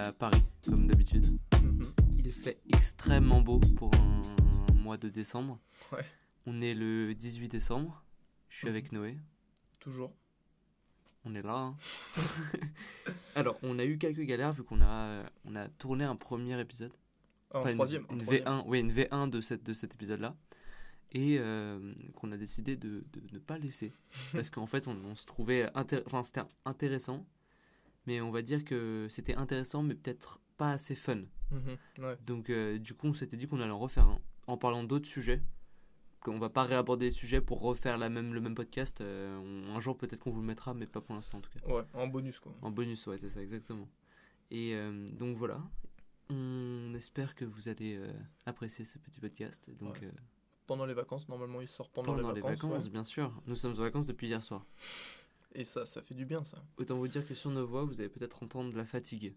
à Paris, comme d'habitude. Mhm. Il fait extrêmement beau pour un mois de décembre. Ouais. On est le 18 décembre. Je suis Mhm. avec Noé. Toujours. On est là. hein. Alors, on a eu quelques galères vu qu'on a, on a tourné un premier épisode. Ah, en Enfin, une- troisième. Une, troisième. V1, oui, une V1 de, cette, de cet épisode-là. Et euh, qu'on a décidé de, de ne pas laisser. Parce qu'en fait, on, on se trouvait. intér- c'était intéressant. Mais on va dire que c'était intéressant, mais peut-être pas assez fun. Mhm. Ouais. Donc, euh, du coup, on s'était dit qu'on allait en refaire un. En parlant d'autres sujets. Qu'on va pas réaborder les sujets pour refaire la même, le même podcast. Euh, on- un jour, peut-être qu'on vous le mettra, mais pas pour l'instant en tout cas. Ouais, en bonus quoi. En bonus, ouais, c'est ça, exactement. Et euh, donc voilà. On espère que vous allez apprécier ce petit podcast. Donc, Ouais. Pendant les vacances, normalement il sort pendant, pendant les vacances. ouais. bien sûr. Nous sommes en vacances depuis hier soir. Et ça, ça fait du bien ça. Autant vous dire que sur nos voix, vous allez peut-être entendre de la fatigue.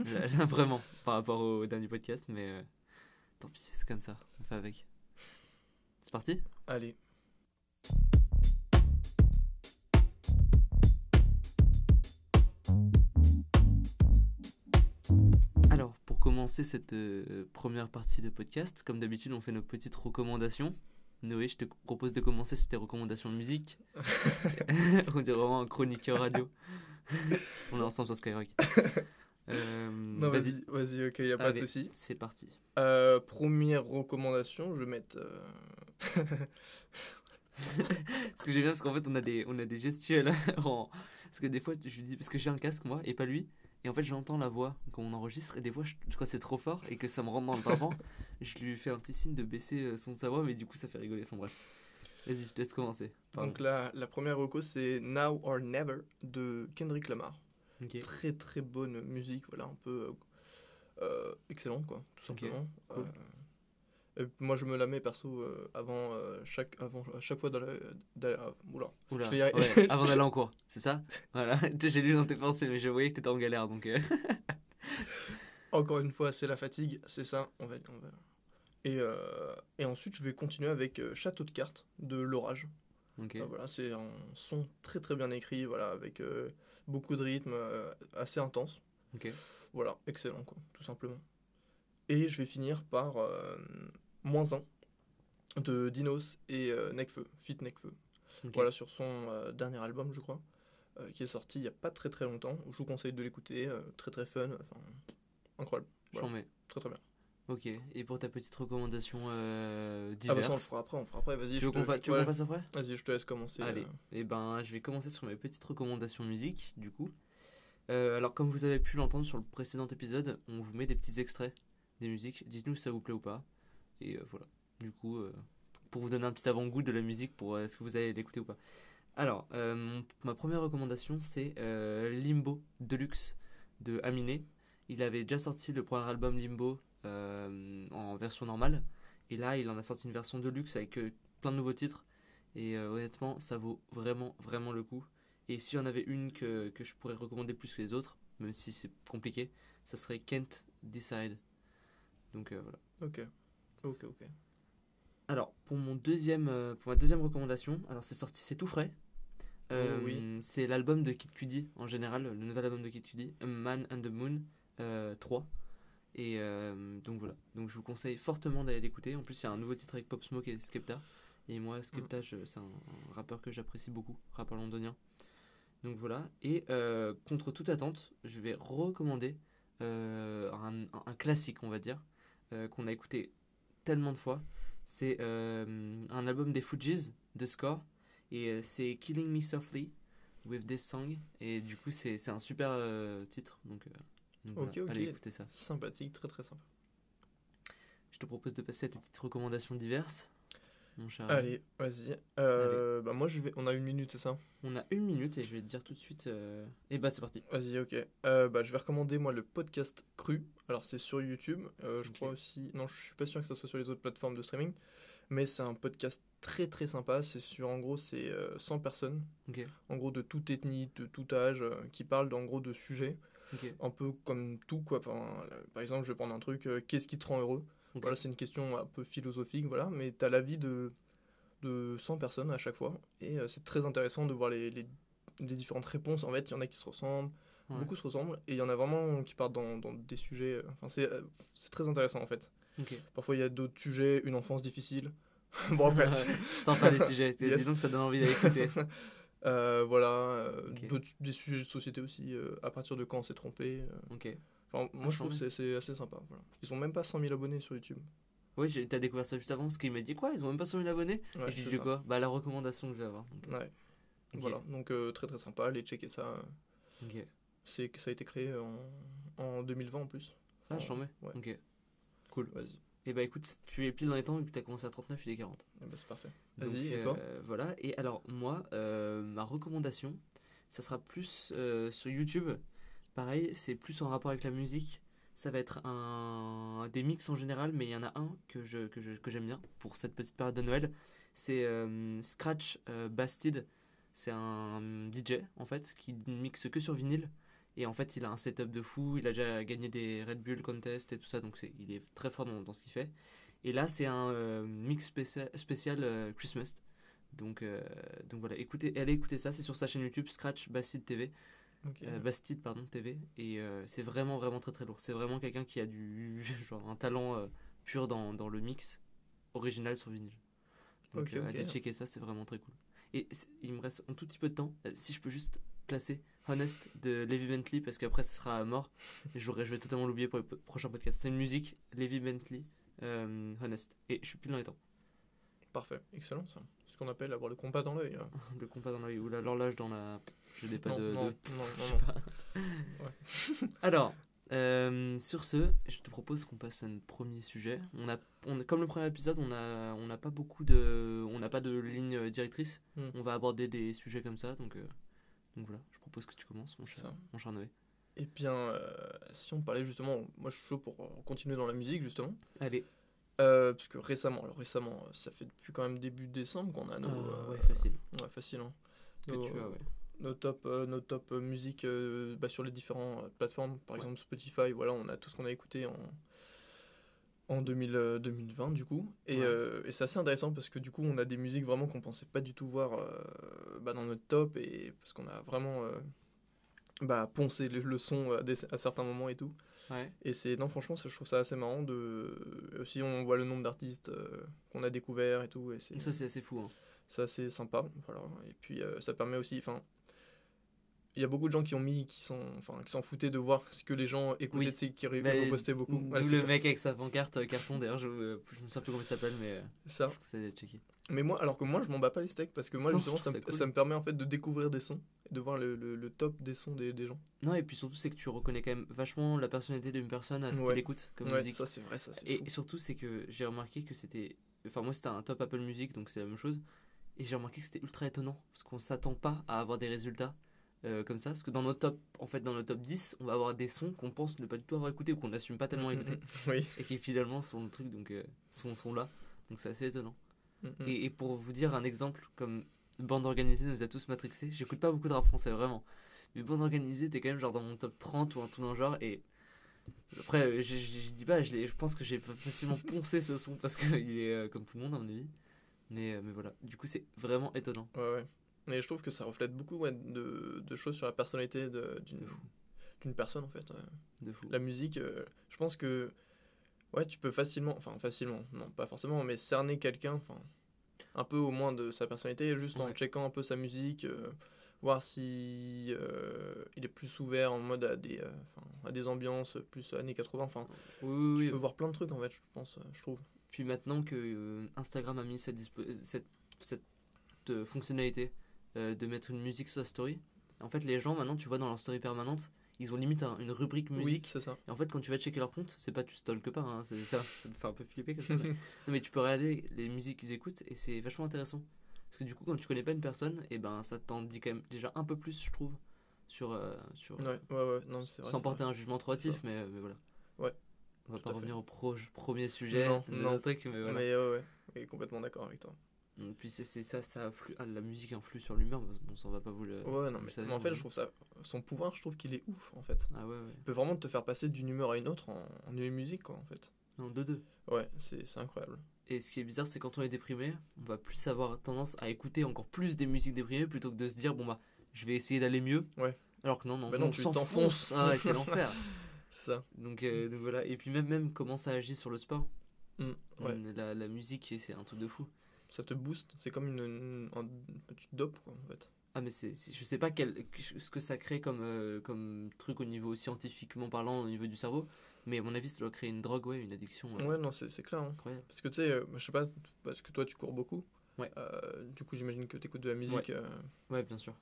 Là, vraiment, par rapport au dernier podcast, mais euh, tant pis, c'est comme ça. On fait avec. C'est parti? Allez. Alors, pour commencer cette euh, première partie de podcast, comme d'habitude, on fait nos petites recommandations. Noé, je te propose de commencer sur tes recommandations de musique. on dirait vraiment un chroniqueur radio. on est ensemble sur Skyrock. Euh, Non, vas-y, vas-y, ok, y a pas de souci. C'est parti. Euh, première recommandation, je vais mettre. euh, Ce que j'aime bien, parce qu'en fait, on a des, on a des gestuels. en- Parce que des fois, je dis, parce que j'ai un casque, moi, et pas lui. Et en fait, j'entends la voix quand on enregistre, et des fois, je, je crois que c'est trop fort et que ça me rentre dans le tympan. Je lui fais un petit signe de baisser euh, son de sa voix, mais du coup, ça fait rigoler. Enfin bref. Vas-y, je te laisse commencer. Pardon. Donc là, la première reco, c'est Now or Never de Kendrick Lamar. Très très bonne musique, voilà, un peu euh, euh, excellent quoi, tout simplement. cool. Euh, et moi je me la mets perso euh, avant, chaque, avant à chaque fois d'aller. oula. Oula, y ouais, avant d'aller en cours, c'est ça? Voilà, j'ai lu dans tes pensées, mais je voyais que t'étais en galère, donc... Encore une fois, c'est la fatigue, c'est ça, on va, on va- Et, euh, et ensuite, je vais continuer avec euh, Château de cartes de l'orage. Euh, voilà, c'est un son très très bien écrit, voilà, avec beaucoup de rythme, assez intense. Voilà, excellent, quoi, tout simplement. Et je vais finir par Moins 1 de Dinos et euh, Necfeu, Fit Necfeu. Voilà, sur son euh, dernier album, je crois, euh, qui est sorti il n'y a pas très très longtemps. Je vous conseille de l'écouter, très très fun, enfin, incroyable, voilà. Très très bien. Ok, et pour ta petite recommandation euh, Ah bah ça, on le diverse fera après, on le fera après, vas-y, tu je veux te, qu'on fa- ouais, fasse après? Vas-y, je te laisse commencer. Allez, euh. et ben je vais commencer sur mes petites recommandations musique, du coup. Euh, alors comme vous avez pu l'entendre sur le précédent épisode, on vous met des petits extraits des musiques. Dites-nous si ça vous plaît ou pas. Et euh, voilà. Du coup, pour vous donner un petit avant-goût de la musique, pour est-ce que vous allez l'écouter ou pas? Alors, ma première recommandation, c'est Limbo Deluxe de Aminé. Il avait déjà sorti le premier album Limbo en version normale. Et là, il en a sorti une version Deluxe avec euh, plein de nouveaux titres. Et euh, honnêtement, ça vaut vraiment, vraiment le coup. Et s'il y en avait une que, que je pourrais recommander plus que les autres, même si c'est compliqué, ça serait Kent Decide. Donc euh, voilà. Ok, ok, ok. Alors, pour, mon deuxième, euh, pour ma deuxième recommandation, alors c'est sorti, c'est tout frais. Euh, Oh oui. C'est l'album de Kid Cudi, en général, le nouvel album de Kid Cudi, A Man and the Moon euh, 3. Et euh, donc voilà, donc je vous conseille fortement d'aller l'écouter. En plus, il y a un nouveau titre avec Pop Smoke et Skepta. Et moi, Skepta, je- c'est un, un rappeur que j'apprécie beaucoup, rappeur londonien. Donc voilà, et euh, contre toute attente, je vais recommander euh, un, un classique, on va dire, qu'on a écouté tellement de fois. C'est un album des Fugees, de Score, et c'est Killing Me Softly with This Song. Et du coup, c'est un super titre, donc, euh, donc voilà, Ok, ok. allez écouter ça. Sympathique, très très sympa. Je te propose de passer à tes petites recommandations diverses, mon cher. Allez, vas-y. Euh, Bah moi je vais. On a une minute, c'est ça? On a une minute et je vais te dire tout de suite. euh, Et bah, c'est parti. Vas-y, ok. Euh, bah je vais recommander moi le podcast Cru. Alors c'est sur YouTube. Euh, je Ok. crois aussi. Non, je suis pas sûr que ça soit sur les autres plateformes de streaming. Mais c'est un podcast très très sympa. C'est sur en gros c'est euh, 100 personnes. Ok, En gros de toute ethnie, de tout âge, euh, qui parlent en gros de sujets. Un peu comme tout quoi. Enfin, euh, par exemple, je vais prendre un truc. euh, Qu'est-ce qui te rend heureux? Voilà, c'est une question un peu philosophique, voilà, mais tu as l'avis de, de 100 personnes à chaque fois, et euh, c'est très intéressant de voir les, les, les différentes réponses. En fait, il y en a qui se ressemblent, Ouais. beaucoup se ressemblent, et il y en a vraiment qui partent dans, dans des sujets. Enfin, c'est c'est très intéressant en fait. Parfois, il y a d'autres sujets, une enfance difficile. bon, après. Sympa les sujets. Yes. Disons que ça donne envie d'aller écouter. Euh, voilà, euh, des sujets de société aussi, euh, à partir de quand on s'est trompé. ok. Enfin, moi je trouve que c'est- assez sympa. Voilà. Ils ont même pas 100 000 abonnés sur YouTube. Oui, t'as découvert ça juste avant parce qu'il m'a dit quoi Ils ont même pas 100 000 abonnés? Ouais, Et je dis quoi? Bah la recommandation que je vais avoir. Donc, Ouais. Voilà, donc euh, très très sympa, allez checker ça. C'est que ça a été créé en, en 2020 en plus. Ah, Enfin, j'en mets. ouais. Ok. Cool. Vas-y, Et bah écoute, tu es pile dans les temps vu que t'as commencé à 39, il est 40. Eh ben, c'est parfait. Vas-y, et euh, toi? Voilà. Et alors, moi, euh, ma recommandation, ça sera plus euh, sur YouTube. Pareil, c'est plus en rapport avec la musique. Ça va être un, des mix en général, mais il y en a un que je que je- que j'aime bien pour cette petite période de Noël. C'est Scratch Bastid. C'est un DJ en fait qui mixe que sur vinyle. Et en fait, il a un setup de fou. Il a déjà gagné des Red Bull Contest et tout ça, donc c'est, il est très fort dans, dans ce qu'il fait. Et là, c'est un euh, mix spécial, spécial euh, Christmas. Donc, euh, donc voilà, écoutez, allez écouter ça, c'est sur sa chaîne YouTube Scratch Bastide TV, Ok. euh, Bastide pardon TV, et c'est vraiment vraiment très très lourd. C'est vraiment quelqu'un qui a du genre un talent pur dans, dans le mix original sur vinyle. Donc allez checker ça, c'est vraiment très cool. Et il me reste un tout petit peu de temps, si je peux juste placer Honest de Levi Bentley parce qu'après ce sera mort. Et je vais totalement l'oublier pour le prochain podcast. C'est une musique, Levi Bentley, euh, Honest. Et je suis pile dans les temps. Parfait, excellent ça. Ce qu'on appelle avoir le compas dans l'œil. hein. Le compas dans l'œil ou l'horloge dans la. Je n'ai pas non, de. non, de- non, non. Alors, euh, sur ce, je te propose qu'on passe à notre premier sujet. On a, on, comme le premier épisode, on a, on n'a pas beaucoup de, on n'a pas de ligne euh, directrice. Hmm. On va aborder des sujets comme ça, donc, euh, donc voilà. Je propose que tu commences, mon cher, ça. mon cher Noé. Eh bien, euh, si on parlait justement, moi je suis chaud pour euh, continuer dans la musique justement. Allez. Euh, parce que récemment, alors récemment, ça fait depuis quand même début décembre qu'on a nos. Euh, euh, ouais, facile. Ouais, facile. Hein. Que Nos, tu as, ouais. nos top, nos top musique bah, sur les différentes plateformes. Par Ouais. exemple, Spotify, voilà, on a tout ce qu'on a écouté en, en 2000, euh, 2020 du coup. Et, Ouais. euh, et c'est assez intéressant parce que du coup, on a des musiques vraiment qu'on pensait pas du tout voir euh, bah, dans notre top. Et parce qu'on a vraiment euh, bah, poncé le, le son à, des- à certains moments et tout. Ouais. Et c'est non franchement je trouve ça assez marrant de aussi on voit le nombre d'artistes euh, qu'on a découvert et tout et c'est Ça, c'est assez fou. hein. c'est assez sympa voilà et puis euh, ça permet aussi enfin il y a beaucoup de gens qui ont mis qui sont enfin qui s'en foutaient de voir ce que les gens écoutaient Oui. de ces qui repostaient beaucoup Ouais, le ça. mec avec sa pancarte euh, carton, d'ailleurs, je, euh, je me souviens plus comment il s'appelle, mais euh, ça je checké. mais moi alors que moi je m'en bats pas les steaks parce que moi Non, justement ça, me- ça cool. ça me permet en fait de découvrir des sons et de voir le, le- le top des sons des, des gens Non, et puis surtout, c'est que tu reconnais quand même vachement la personnalité d'une personne à ce Ouais. qu'elle écoute comme ouais musique. ça c'est vrai ça Et, et surtout, c'est que j'ai remarqué que c'était. Enfin, moi, c'était un top Apple Music, donc c'est la même chose. Et j'ai remarqué que c'était ultra étonnant, parce qu'on s'attend pas à avoir des résultats euh, comme ça. Parce que dans nos top, en fait, dans nos top 10, on va avoir des sons qu'on pense ne pas du tout avoir écouté ou qu'on n'assume pas tellement Mm, mm, écouter. mm. oui Et qui finalement sont le truc, donc euh, sont, sont là. Donc c'est assez étonnant. Mm. Et, et pour vous dire un exemple, comme bande organisée nous a tous matrixés, j'écoute pas beaucoup de rap français, vraiment. Mais bande organisée, t'es quand même genre dans mon top 30 ou un tout dans le genre. Et après, euh, je, je, je dis pas, je, je pense que j'ai facilement poncé ce son parce qu'il est euh, comme tout le monde, à mon avis. Mais, mais voilà, du coup, c'est vraiment étonnant. Ouais, ouais. Mais je trouve que ça reflète beaucoup ouais, de, de choses sur la personnalité d'une personne en fait. ouais. De fou. La musique, euh, je pense que ouais, tu peux facilement, enfin facilement, non pas forcément, mais cerner quelqu'un, enfin un peu au moins de sa personnalité, juste en checkant un peu sa musique, euh, voir si euh, il est plus ouvert en mode à des, à des ambiances plus années 80. Enfin, Oui, tu oui. peux voir plein de trucs en fait, je pense, je trouve. Puis maintenant que Instagram a mis cette, cette, cette fonctionnalité euh, de mettre une musique sur sa story, en fait, les gens maintenant, tu vois, dans leur story permanente, ils ont limite un- une rubrique Oui, musique. c'est ça. Et en fait, quand tu vas checker leur compte, c'est pas tu stalkes pas, hein, c'est ça, ça me fait un peu flipper comme ça. mais... Non, mais tu peux regarder les musiques qu'ils écoutent et c'est vachement intéressant. Parce que du coup, quand tu connais pas une personne, et ben ça t'en dit quand même déjà un peu plus, je trouve, sur. euh, sur Ouais, ouais, ouais, non, c'est vrai. sans porter vrai. un jugement trop hâtif, mais, mais voilà. Ouais, On va pas fait. revenir au pro- premier sujet, Non, non. truc, mais voilà. Mais ouais, ouais, et complètement d'accord avec toi. Puis c'est ça, ça influe, ah, la musique influe sur l'humeur, mais on s'en va pas vous le. Ouais, non, mais, savez, mais en fait, mais- je trouve ça. Son pouvoir, je trouve qu'il est ouf, en fait. Ah ouais, ouais. Il peut vraiment te faire passer d'une humeur à une autre en, en une musique, quoi, en fait. Non, 2-2. Ouais, c'est c'est incroyable. Et ce qui est bizarre, c'est quand on est déprimé, on va plus avoir tendance à écouter encore plus des musiques déprimées plutôt que de se dire, bon bah, je vais essayer d'aller mieux. Ouais. Alors que non, non, Bah non, on tu t'enfonces. Ah ouais, c'est l'enfer. Ça. Donc, euh, donc voilà. Et puis même, même comment ça agit sur le sport. Mm, ouais. Mm, La, la musique, c'est un truc de fou. Ça te booste. C'est comme une, une, un- tu te dopes quoi en fait. Ah mais c'est, je sais pas quel, ce que ça crée comme, euh, comme truc au niveau scientifiquement parlant, au niveau du cerveau, mais à mon avis ça doit créer une drogue, ouais, une addiction euh, Ouais non c'est c'est clair. hein. incroyable. Parce que tu sais, euh, je sais pas, parce que toi tu cours beaucoup. Ouais. Euh, du coup j'imagine que tu écoutes de la musique. euh, Ouais, bien sûr.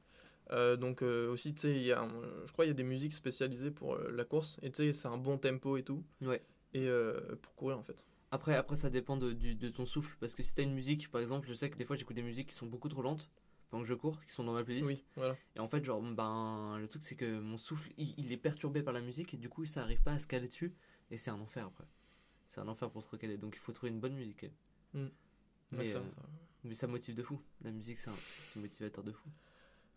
Euh, donc euh, aussi, tu sais, je crois, il y a des musiques spécialisées pour euh, la course. Et tu sais, c'est un bon tempo et tout. Ouais. Et euh, pour courir en fait. Après, après ça dépend de, de ton souffle, parce que si t'as une musique, par exemple, je sais que des fois j'écoute des musiques qui sont beaucoup trop lentes pendant que je cours, qui sont dans ma playlist. Oui, voilà. Et en fait, genre, ben, le truc c'est que mon souffle, il, il est perturbé par la musique et du coup ça arrive pas à se caler dessus, et c'est un enfer après. C'est un enfer pour se recaler, donc il faut trouver une bonne musique. Mm. Mais, Ouais, ça, euh, ça- mais ça motive de fou. La musique, c'est un, motivateur de fou.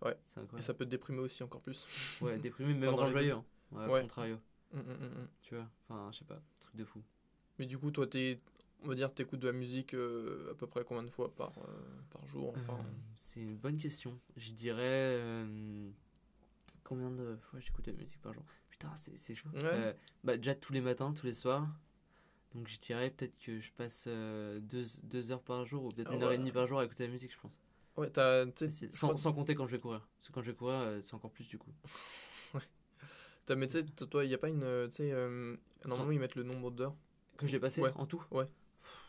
Ouais. Et ça peut te déprimer aussi encore plus. Ouais, déprimé, même rendre joyeux. hein. Ouais, Ouais. contrario. Mm, mm. Tu vois, enfin, je sais pas, truc de fou. Mais du coup, toi, t'es, on va dire, t'écoutes de la musique euh, à peu près combien de fois par, euh, par jour Enfin, Euh, c'est une bonne question. Je dirais. combien de fois j'écoute la musique par jour? Putain, c'est c'est chaud. Ouais. Bah, déjà tous les matins, tous les soirs. Donc je dirais peut-être que je passe deux, deux heures par jour ou peut-être Ah une heure et ouais. demie par jour à écouter la musique, je pense. ouais, t'as, Sans, sans compter quand je vais courir. Parce que quand je vais courir, c'est encore plus du coup. t'as- mais tu sais, toi, il y a pas une, tu sais, euh, normalement ils mettent le nombre d'heures. Que j'ai passé Ouais. en tout Ouais.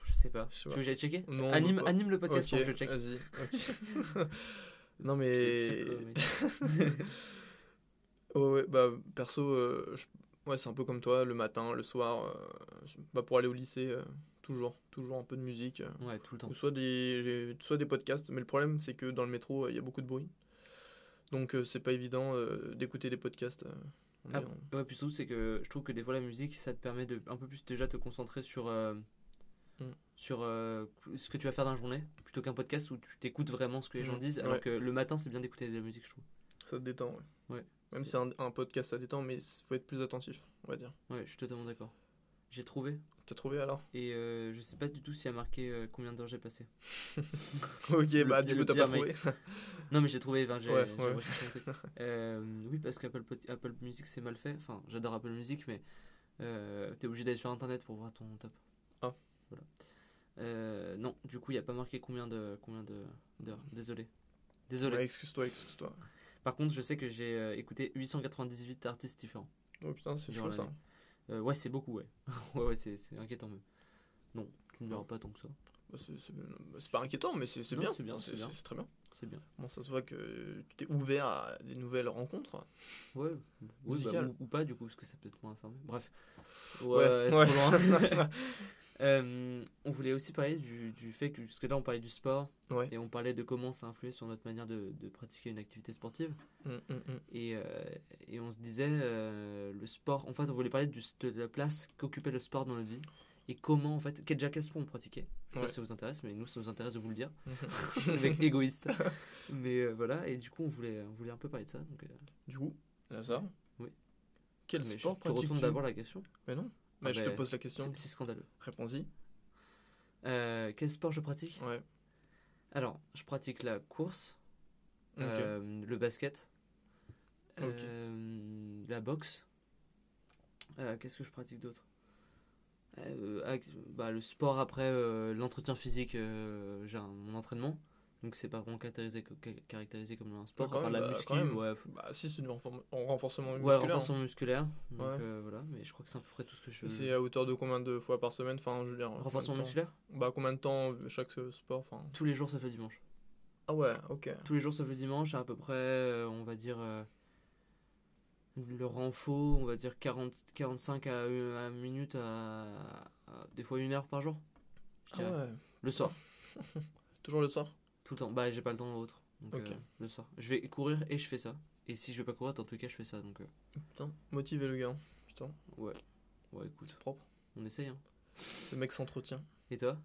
Je sais pas. Je sais Tu veux que j'aille checker Non, anime, anime le podcast ok, pendant que je check. vas-y. non mais. Mec Ouais, bah perso, euh, je- ouais, c'est un peu comme toi, le matin, le soir, euh, bah, pour aller au lycée, euh, toujours, toujours un peu de musique, euh, Ouais, tout le temps. ou soit des, soit des podcasts, mais le problème c'est que dans le métro, il y a beaucoup de bruit, donc c'est pas évident d'écouter des podcasts. On Ah, en- Ouais, puis surtout, c'est que je trouve que des fois la musique, ça te permet de un peu plus déjà te concentrer sur, euh, Mm. sur euh, ce que tu vas faire dans la journée, plutôt qu'un podcast où tu t'écoutes vraiment ce que les gens Mm, disent, alors ouais. que le matin, c'est bien d'écouter de la musique, je trouve. Ça te détend, ouais. Ouais. Même si un, un podcast, ça détend, mais il faut être plus attentif, on va dire. Ouais, je suis totalement d'accord. J'ai trouvé, T'as trouvé alors? Et euh, je sais pas du tout s'il y a marqué euh, combien d'heures j'ai passé. Ok, Le bah du coup t'as pas trouvé. Non, mais j'ai trouvé, enfin, j'ai Ouais. Euh, oui, parce qu'Apple Apple Music c'est mal fait. Enfin, j'adore Apple Music, mais t'es obligé d'aller sur internet pour voir ton top. Ah. Voilà. Non, du coup, il n'y a pas marqué combien de combien de d'heures. Désolé. Désolé. Ouais, excuse-toi, excuse-toi. Par contre, je sais que j'ai écouté 898 artistes différents. Oh putain, c'est chaud ça. Euh, ouais, c'est beaucoup, ouais. ouais, ouais, c'est inquiétant même. Non, tu ne verras pas tant que ça. Bah, c'est bah, c'est pas inquiétant, mais c'est bien, c'est bien, c'est très bien. C'est bien. Bon, ça se voit que tu t'es ouvert à des nouvelles rencontres. Ouais, oui, bah, ou, ou pas du coup, parce que ça peut être moins informé. Bref. Ouais, ouais. loin. Euh, on voulait aussi parler du, du fait que, parce que là on parlait du sport Ouais. et on parlait de comment ça influait sur notre manière de, de pratiquer une activité sportive. Mm, mm, mm. Et, euh, et on se disait, euh, le sport, en fait on voulait parler du, de la place qu'occupait le sport dans notre vie et comment en fait, quel, déjà quel sport on pratiquait? Je sais pas Ouais. si ça vous intéresse, mais nous ça nous intéresse de vous le dire. Mhm. le mec égoïste. Mais voilà, et du coup on voulait, on voulait un peu parler de ça. Donc, Du coup, Lazare Oui. Quel mais sport pratiques-tu? d'abord la question. Mais non, mais Ah je te ben, pose la question. C'est scandaleux. Réponds-y. Euh, quel sport je pratique? Ouais. Alors, je pratique la course, euh, le basket, euh, la boxe. Qu'est-ce que je pratique d'autre? Bah, Le sport après l'entretien physique, j'ai un- mon entraînement. Donc c'est pas vraiment caractérisé, co- ca- caractérisé comme un sport. Ouais, quand à part même, la bah, muscu, quand même. ouais, Bah, si, c'est du renfor- en renforcement ouais, musculaire. renforcement musculaire. Donc Ouais. euh, voilà, mais je crois que c'est à peu près tout ce que je. hein. C'est à hauteur de combien de fois par semaine? Enfin, je veux dire. Renforcement musculaire? Bah, combien de temps chaque euh, sport enfin... Tous les jours, ça fait dimanche. Ah ouais, ok. Tous les jours sauf le dimanche, à peu près, euh, on va dire, euh, le renfort, on va dire 40, 45 à une à une minute, à, à des fois une heure par jour. Ah ouais. Le soir, Toujours le soir? Tout le temps. Bah, j'ai pas le temps autre. Donc, euh, le soir. Je vais courir et je fais ça. Et si je vais pas courir, dans tous les cas, je fais ça. Donc, euh, Putain, motivé le gars. Putain, ouais. Ouais, écoute, c'est propre. on essaye. Hein. Le mec s'entretient. Et toi?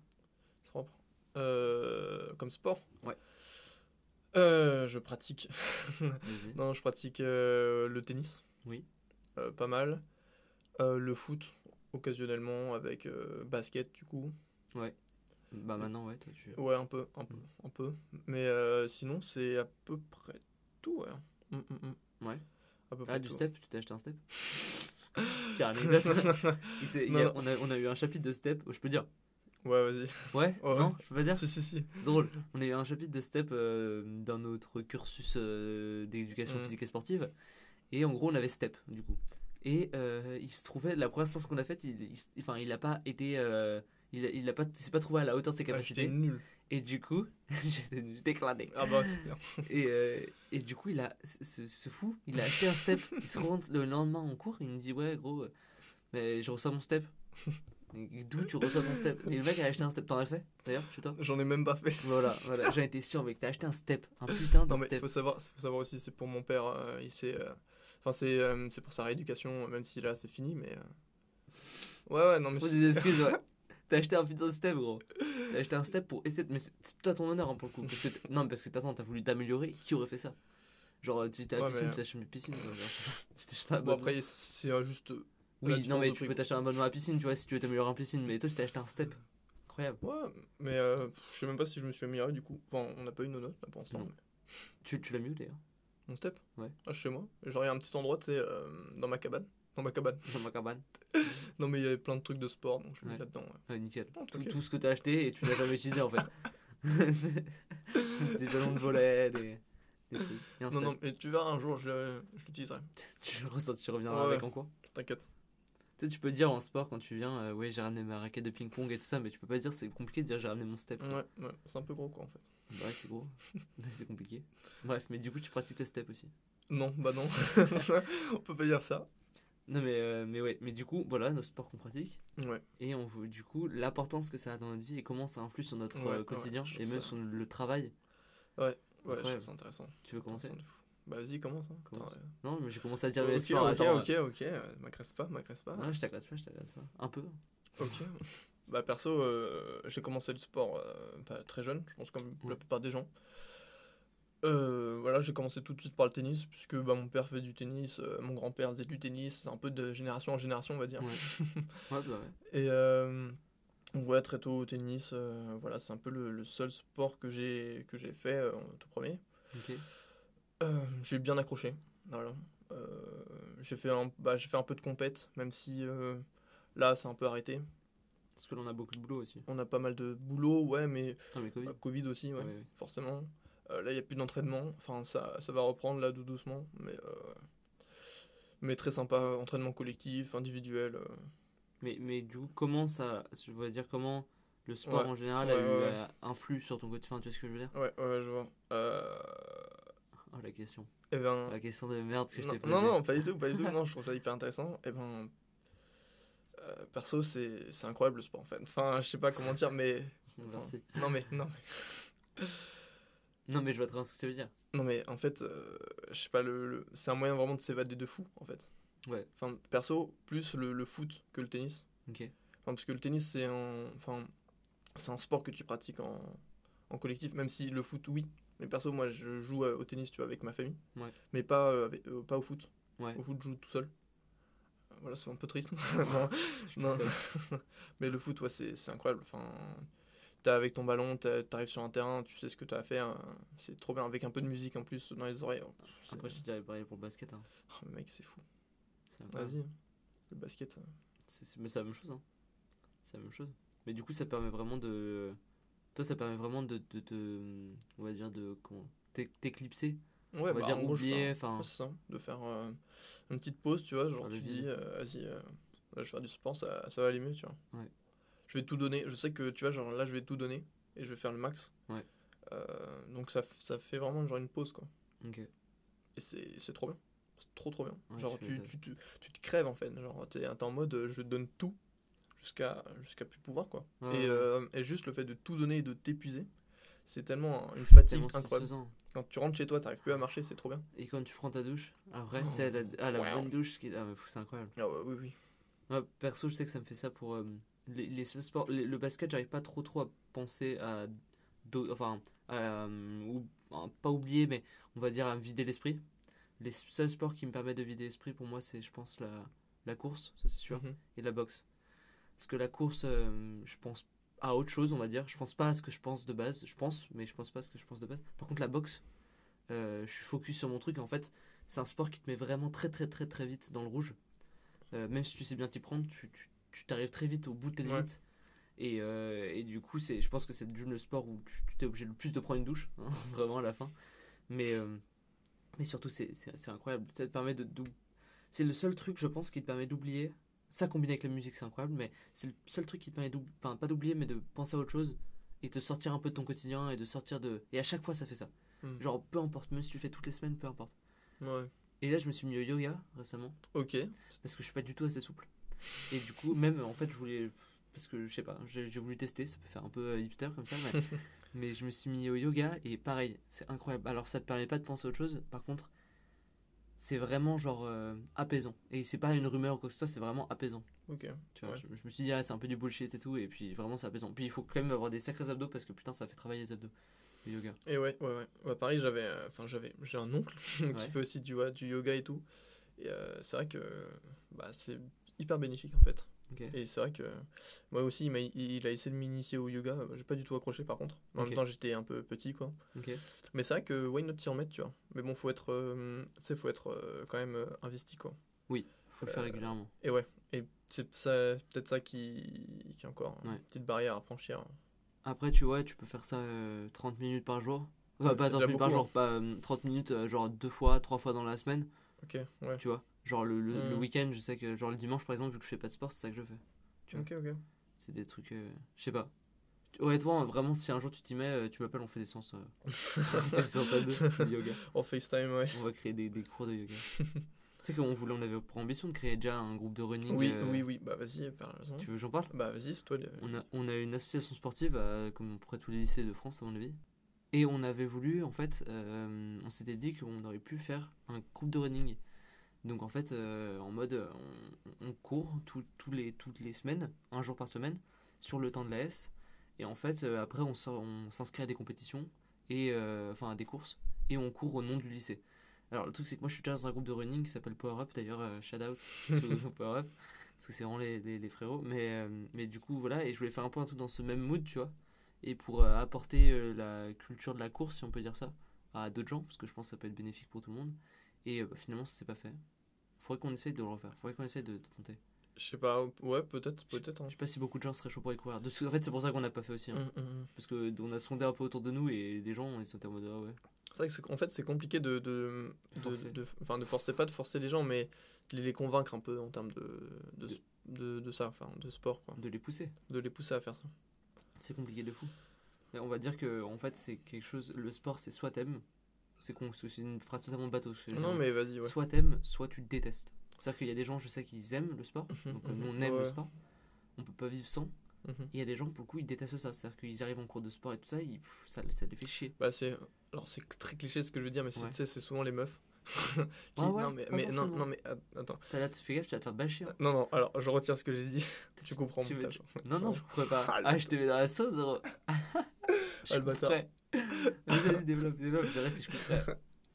C'est propre. Euh, comme sport? Ouais. Euh, je pratique. Non, je pratique le tennis. Oui. Pas mal. Le foot, occasionnellement, avec basket, du coup. Bah, maintenant, ouais, toi, tu. Ouais, un peu, un peu, un peu. Mais euh, sinon, c'est à peu près tout, ouais. Mm, mm, mm. Ouais. à peu près Ah, du tout. step Tu t'es acheté un step? Anecdote. Il a- on, a, on a eu un chapitre de step, oh, je peux dire Ouais, vas-y. Ouais, Ouais, Non, je peux pas dire? Si, si, si. C'est drôle. On a eu un chapitre de STEP euh, dans notre cursus euh, d'éducation physique et sportive. Et en gros, on avait STEP, du coup. Et euh, il se trouvait, la première séance qu'on a faite, il, il, enfin, il a pas été. Il, il a pas, s'est pas trouvé à la hauteur de ses Ah, capacités. J'étais nul. et du coup, j'étais éclaté. Ah bah, c'est bien. Et, euh, et du coup, il a, ce, ce- fou, il a acheté un step. Il se rend le lendemain en cours, il me dit Ouais, gros, euh, mais je reçois mon step. D'où tu reçois ton step? Et le mec a acheté un step. T'en as fait d'ailleurs chez toi? J'en ai même pas fait. Voilà, voilà. j'en étais sûr, mec. T'as acheté un step. Un putain de Non mais step. faut savoir, faut savoir aussi, c'est pour mon père, euh, il s'est, euh, enfin c'est, euh, c'est pour sa rééducation, même si là c'est fini, mais ouais ouais non mais Faut c'est- des excuses, ouais. T'as acheté un putain de step, gros. T'as acheté un step pour essayer de. Mais c'est à ton honneur, hein, pour le coup. Parce que t'- non, parce que t'attends, t'as voulu t'améliorer. Qui aurait fait ça? Genre, tu étais à la Ouais, piscine, mais- tu t'achètes une piscine. quoi, genre, tu t'achètes un bon après c'est juste, la Oui, non, mais tu prix, peux t'acheter un abonnement à la piscine, tu vois, si tu veux t'améliorer en piscine. Mais toi, tu t'es acheté un step. Incroyable. ouais, mais euh, je sais même pas si je me suis amélioré du coup. Enfin on n'a pas eu nos notes là pour l'instant. Mais- Tu, tu l'as mis où d'ailleurs Mon step? Ouais. Ah, chez moi. Genre il y a un petit endroit, tu sais, euh, dans ma cabane. Dans ma cabane. Dans ma cabane. Non mais il y avait plein de trucs de sport, donc je mis Ouais. là-dedans. ouais. Ouais, nickel. Oh, Tout, ce que t'as acheté et tu l'as jamais utilisé en fait. des ballons de volet, des. des Non non mais tu verras un jour je, je l'utiliserai. Tu le ressens, tu reviendras Ouais, avec en cours. T'inquiète. Tu sais, tu peux dire en sport quand tu viens, euh, ouais, j'ai ramené ma raquette de ping-pong et tout ça, mais tu peux pas dire, c'est compliqué de dire j'ai ramené mon step. Ouais ouais c'est un peu gros quoi en fait. Ouais, c'est gros. c'est compliqué. Bref, mais du coup, tu pratiques le step aussi. Non bah non. on peut pas dire ça. Non, mais, euh, mais ouais, mais du coup, voilà, nos sports qu'on pratique. Ouais. Et on du coup, l'importance que ça a dans notre vie et comment ça influe sur notre Ouais, euh, ouais, quotidien je et même ça- sur le travail. Ouais, je Incroyable. trouve ça intéressant. Tu veux commencer. Bah vas-y, commence. Hein. Commence. Attends, Non, mais j'ai commencé à dire euh, mes ok, sports. ok, attends, ok, ok, euh, m'agresse pas, m'agresse pas. Ah, je t'agresse pas, je t'agresse pas. Un peu. Ok. Bah perso, euh, j'ai commencé le sport euh, pas très jeune, je pense comme la Ouais. plupart des gens. Euh, voilà, j'ai commencé tout de suite par le tennis, puisque bah, mon père fait du tennis, euh, mon grand-père faisait du tennis, c'est un peu de génération en génération, on va dire. Ouais. Ouais, bah ouais. Et euh, ouais, très tôt au tennis, euh, voilà, c'est un peu le, le seul sport que j'ai que j'ai fait en tout premier. J'ai bien accroché. Voilà. J'ai fait un bah, j'ai fait un peu de compète, même si là c'est un peu arrêté. Parce que là, on a beaucoup de boulot aussi. On a pas mal de boulot, ouais, mais Ah, mais Covid. Covid aussi, ouais, forcément. Euh, là il y a plus d'entraînement. Enfin ça, ça va reprendre là doucement, mais euh, mais très sympa, entraînement collectif, individuel. euh. Mais, mais du coup, comment ça. Je veux dire, comment le sport Ouais. en général Ouais, a eu, ouais, euh, influe sur ton quotidien? Tu vois ce que je veux dire? Ouais, ouais, je vois. Euh, Oh, la question. eh ben, La question de merde que je non, t'ai posée. non, non, pas du tout, pas du tout. Non, je trouve ça hyper intéressant. Et ben, euh, perso, c'est c'est incroyable le sport en fait. Enfin, je sais pas comment dire, mais Merci. non, mais non, mais Non, mais je vois très bien ce que tu veux dire. non, mais en fait, euh, je sais pas, le, le- c'est un moyen vraiment de s'évader de fou en fait. Ouais. Enfin, perso, plus le, le foot que le tennis. Ok. Enfin, parce que le tennis, c'est un, enfin, c'est un sport que tu pratiques en, en collectif, même si le foot, oui. Mais perso, moi, je joue euh, au tennis, tu vois, avec ma famille. Ouais. Mais pas, euh, avec- euh, pas au foot. Ouais. Au foot, je joue tout seul. Euh, Voilà, c'est un peu triste. non, non. Mais le foot, ouais, c'est c'est incroyable. Enfin, t'es avec ton ballon, t'arrives sur un terrain, tu sais ce que t'as à faire. euh, C'est trop bien, avec un peu de musique en plus dans les oreilles. Oh, Après, je te dirais pareil pour le basket. Hein. Oh, mec, c'est fou. Vas-y, le basket. euh. C'est- mais c'est la même chose. Hein. C'est la même chose. Mais du coup, ça permet vraiment de. Toi, ça permet vraiment de. de, de- on va dire de. comment- T'éclipser. Ouais, on va bah, dire en gros, oublier. Enfin. Ça, de faire euh, une petite pause, tu vois, genre tu dis, euh, vas-y, euh, là, je vais faire du sport, ça, ça va aller mieux, tu vois. Ouais. Je vais tout donner, je sais que, tu vois, genre là, je vais tout donner, et je vais faire le max. Ouais. Euh, donc ça, ça fait vraiment genre une pause, quoi. Ok. Et c'est trop bien. C'est trop trop bien. Ouais, genre tu tu, tu, te- tu te crèves, en fait. Genre t'es t'es en mode, je donne tout, jusqu'à jusqu'à plus pouvoir, quoi. Ouais, et, ouais. euh, et juste le fait de tout donner et de t'épuiser, c'est tellement une fatigue tellement incroyable. Quand tu rentres chez toi, t'arrives plus à marcher, c'est trop bien. Et quand tu prends ta douche, après, Oh. tu sais, la, ah, la Wow. bonne douche, qui... ah, c'est incroyable. Ah ouais, oui, oui. Moi, perso, je sais que ça me fait ça pour euh, les, les seuls sports. les- le basket, j'arrive pas trop trop à penser à. Enfin, à, euh, ou, à pas oublier, mais on va dire à me vider l'esprit. Les seuls sports qui me permettent de vider l'esprit pour moi, c'est, je pense, la, la course, ça c'est sûr, Mhm. et la boxe. Parce que la course, euh, je pense à autre chose, on va dire. Je pense pas à ce que je pense de base. Je pense, mais je pense pas à ce que je pense de base. Par contre, la boxe, euh, je suis focus sur mon truc. Et en fait, c'est un sport qui te met vraiment très très très très vite dans le rouge. Euh, même si tu sais bien t'y prendre, tu tu- tu t'arrives très vite au bout de tes Ouais. limites. Et, euh, et du coup, c'est, je pense que c'est le sport où tu, t'es obligé le plus de prendre une douche, hein, vraiment à la fin. Mais, euh, mais surtout, c'est, incroyable. Ça te permet de, d'ou- c'est le seul truc, je pense, qui te permet d'oublier. Ça combiné avec la musique, c'est incroyable, mais c'est le seul truc qui te permet enfin, pas d'oublier, mais de penser à autre chose et de sortir un peu de ton quotidien et de sortir de. Et à chaque fois, ça fait ça. Hmm. Genre, peu importe, même si tu fais toutes les semaines, peu importe. Ouais. Et là, je me suis mis au yoga récemment Ok. parce que je suis pas du tout assez souple. Et du coup, même en fait, je voulais. Parce que je sais pas, j'ai voulu tester, ça peut faire un peu euh, hipster comme ça, mais, mais je me suis mis au yoga et pareil, c'est incroyable. Alors, ça te permet pas de penser à autre chose, par contre, c'est vraiment genre euh, apaisant. Et c'est pas une rumeur ou quoi que ce soit, c'est vraiment apaisant. Ok. Tu vois, Ouais. je, je me suis dit, ah, c'est un peu du bullshit et tout, et puis vraiment, c'est apaisant. Puis il faut quand même avoir des sacrés abdos parce que putain, ça fait travailler les abdos, le yoga. Et ouais, ouais, ouais. Ouais, pareil, j'avais. euh, Enfin, j'avais. J'ai un oncle qui Ouais. fait aussi du, du yoga et tout. Et euh, c'est vrai que. Bah, c'est hyper bénéfique en fait. Et c'est vrai que. Moi aussi, il, m'a- il a essayé de m'initier au yoga. J'ai pas du tout accroché par contre. En même temps, j'étais un peu petit quoi. Mais c'est vrai que why not s'y remettre, tu vois. Mais bon, faut être. euh, faut être euh, quand même euh, investi quoi. Faut le faire Euh, régulièrement. Et ouais. Et c'est ça- peut-être ça qui, qui est encore une petite barrière à franchir. Après, tu vois, tu peux faire ça euh, 30 minutes par jour. Enfin, pas c'est 30 déjà minutes par jour, pas euh, 30 minutes, genre deux fois, trois fois dans la semaine, Ok, ouais. tu vois. Genre le, le, le Mm. week-end, je sais que, genre le dimanche par exemple, vu que je fais pas de sport, c'est ça que je fais. Tu vois. Ok, ok. C'est des trucs, euh, je sais pas. Honnêtement, vraiment, si un jour tu t'y mets, euh, tu m'appelles, on fait des séances, euh, on fait des séances à deux de yoga. En FaceTime, ouais. On va créer des, des cours de yoga. tu sais qu'on voulait, on avait pour ambition de créer déjà un groupe de running. Oui, euh, oui, oui. Bah vas-y. Tu veux que j'en parle? Bah vas-y, c'est toi. on a, on a une association sportive, comme près tous les lycées de France, à mon avis. Et on avait voulu, en fait, on s'était dit qu'on aurait pu faire un groupe de running. Donc en fait, euh, en mode, euh, on, on court tout- les, toutes les semaines, un jour par semaine, sur le temps de la S. Et en fait, euh, après, on s'inscrit à des compétitions, et, euh, enfin à des courses, et on court au nom du lycée. Alors le truc, c'est que moi, je suis déjà dans un groupe de running qui s'appelle Power Up, d'ailleurs, shout out Power Up, parce que c'est vraiment les, les, les frérots. Mais, mais du coup, voilà, et je voulais faire un peu un truc dans ce même mood, tu vois, et pour apporter la culture de la course, si on peut dire ça, à d'autres gens, parce que je pense que ça peut être bénéfique pour tout le monde. Et bah, finalement, ça s'est pas fait. Faudrait qu'on essaye de le refaire, faudrait qu'on essaye de, de tenter. Je sais pas, ouais, peut-être, peut-être. hein. Je sais pas si beaucoup de gens seraient chauds pour y courir. De En fait, c'est pour ça qu'on n'a pas fait aussi. hein. Hum, hum, hum. Parce que on a sondé un peu autour de nous et des gens ils sont en mode ah ouais. C'est vrai que c'est- en fait, c'est compliqué de, de, de, Forcer. de- enfin, de forcer, pas de forcer les gens, mais de les convaincre un peu en termes de, de, De- de, de ça, enfin, de sport, quoi. de les pousser. De les pousser à faire ça. C'est compliqué de fou. Mais on va dire que en fait c'est quelque chose. Le sport c'est soit t'aimes, c'est con, parce que c'est une phrase totalement bateau. Non, mais vas-y, ouais. Soit t'aimes, soit tu détestes. C'est-à-dire qu'il y a des gens, je sais qu'ils aiment le sport, Mhm, donc mhm. nous on aime le sport, on peut pas vivre sans. Mhm. Et il y a des gens pour le coup ils détestent ça, c'est-à-dire qu'ils arrivent en cours de sport et tout ça, ils, pff, ça, ça les fait chier. Bah, c'est. Alors, c'est très cliché ce que je veux dire, mais c'est- Ouais. tu sais, c'est souvent les meufs. qui- Ah ouais, non, mais, mais, non, non, mais att- attends. T'as là, tu fais gaffe, tu vas te faire bâcher. hein. Non, non, alors, je retire ce que j'ai dit. tu comprends Tu mon veux-. Non, non, je pourrais pas. Ah, Ah, je te mets dans la sauce. Je Ah, le bâtard. Vas-y, développe, développe, je verrai si je couperais.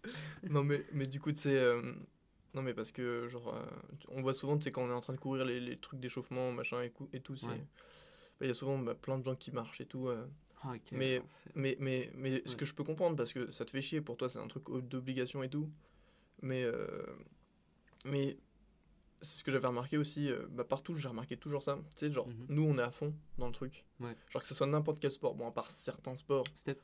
non mais, mais du coup tu sais euh, non mais parce que genre euh, on voit souvent tu sais quand on est en train de courir les, les trucs d'échauffement machin et, et tout Ouais. bah, il y a souvent bah, plein de gens qui marchent et tout euh. Ah, Mais- mais mais mais ce que je peux comprendre parce que ça te fait chier pour toi c'est un truc d'obligation et tout mais mais c'est ce que j'avais remarqué aussi euh, bah, partout j'ai remarqué toujours ça tu sais genre Mhm. nous on est à fond dans le truc Ouais. genre que ce soit n'importe quel sport bon à part certains sports Step.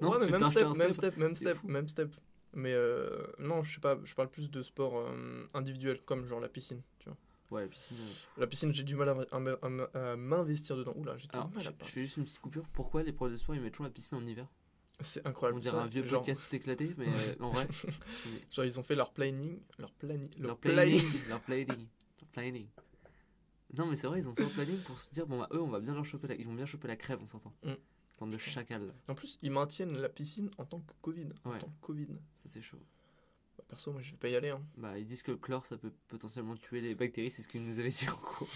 Ouais, mais même step, même step. même step, fou. même step. Mais euh, non, je sais pas, je parle plus de sport euh, individuel, comme genre la piscine, tu vois. Ouais, sinon. euh, La piscine, j'ai du mal à, m'investir dedans. Oula, j'ai du mal je, à je fais juste une petite coupure. Pourquoi les profs de sport ils mettent toujours la piscine en hiver? C'est On incroyable. dirait ça, un vieux genre, podcast tout éclaté, mais euh, en vrai. mais genre, ils ont fait leur planning, leur planning, leur leur planning. planning. leur planning. Leur planning. Non, mais c'est vrai, ils ont fait leur planning pour se dire bon, bah, eux, on va bien leur choper la, ils vont bien choper la crève sortant. Mm. Bande de chacal, là. En plus, ils maintiennent la piscine en tant que Covid. En Ouais. tant que Covid. Ça, c'est chaud. Bah, perso, moi, je vais pas y aller. Hein. Bah, ils disent que le chlore ça peut potentiellement tuer les bactéries, c'est ce qu'ils nous avaient dit en cours.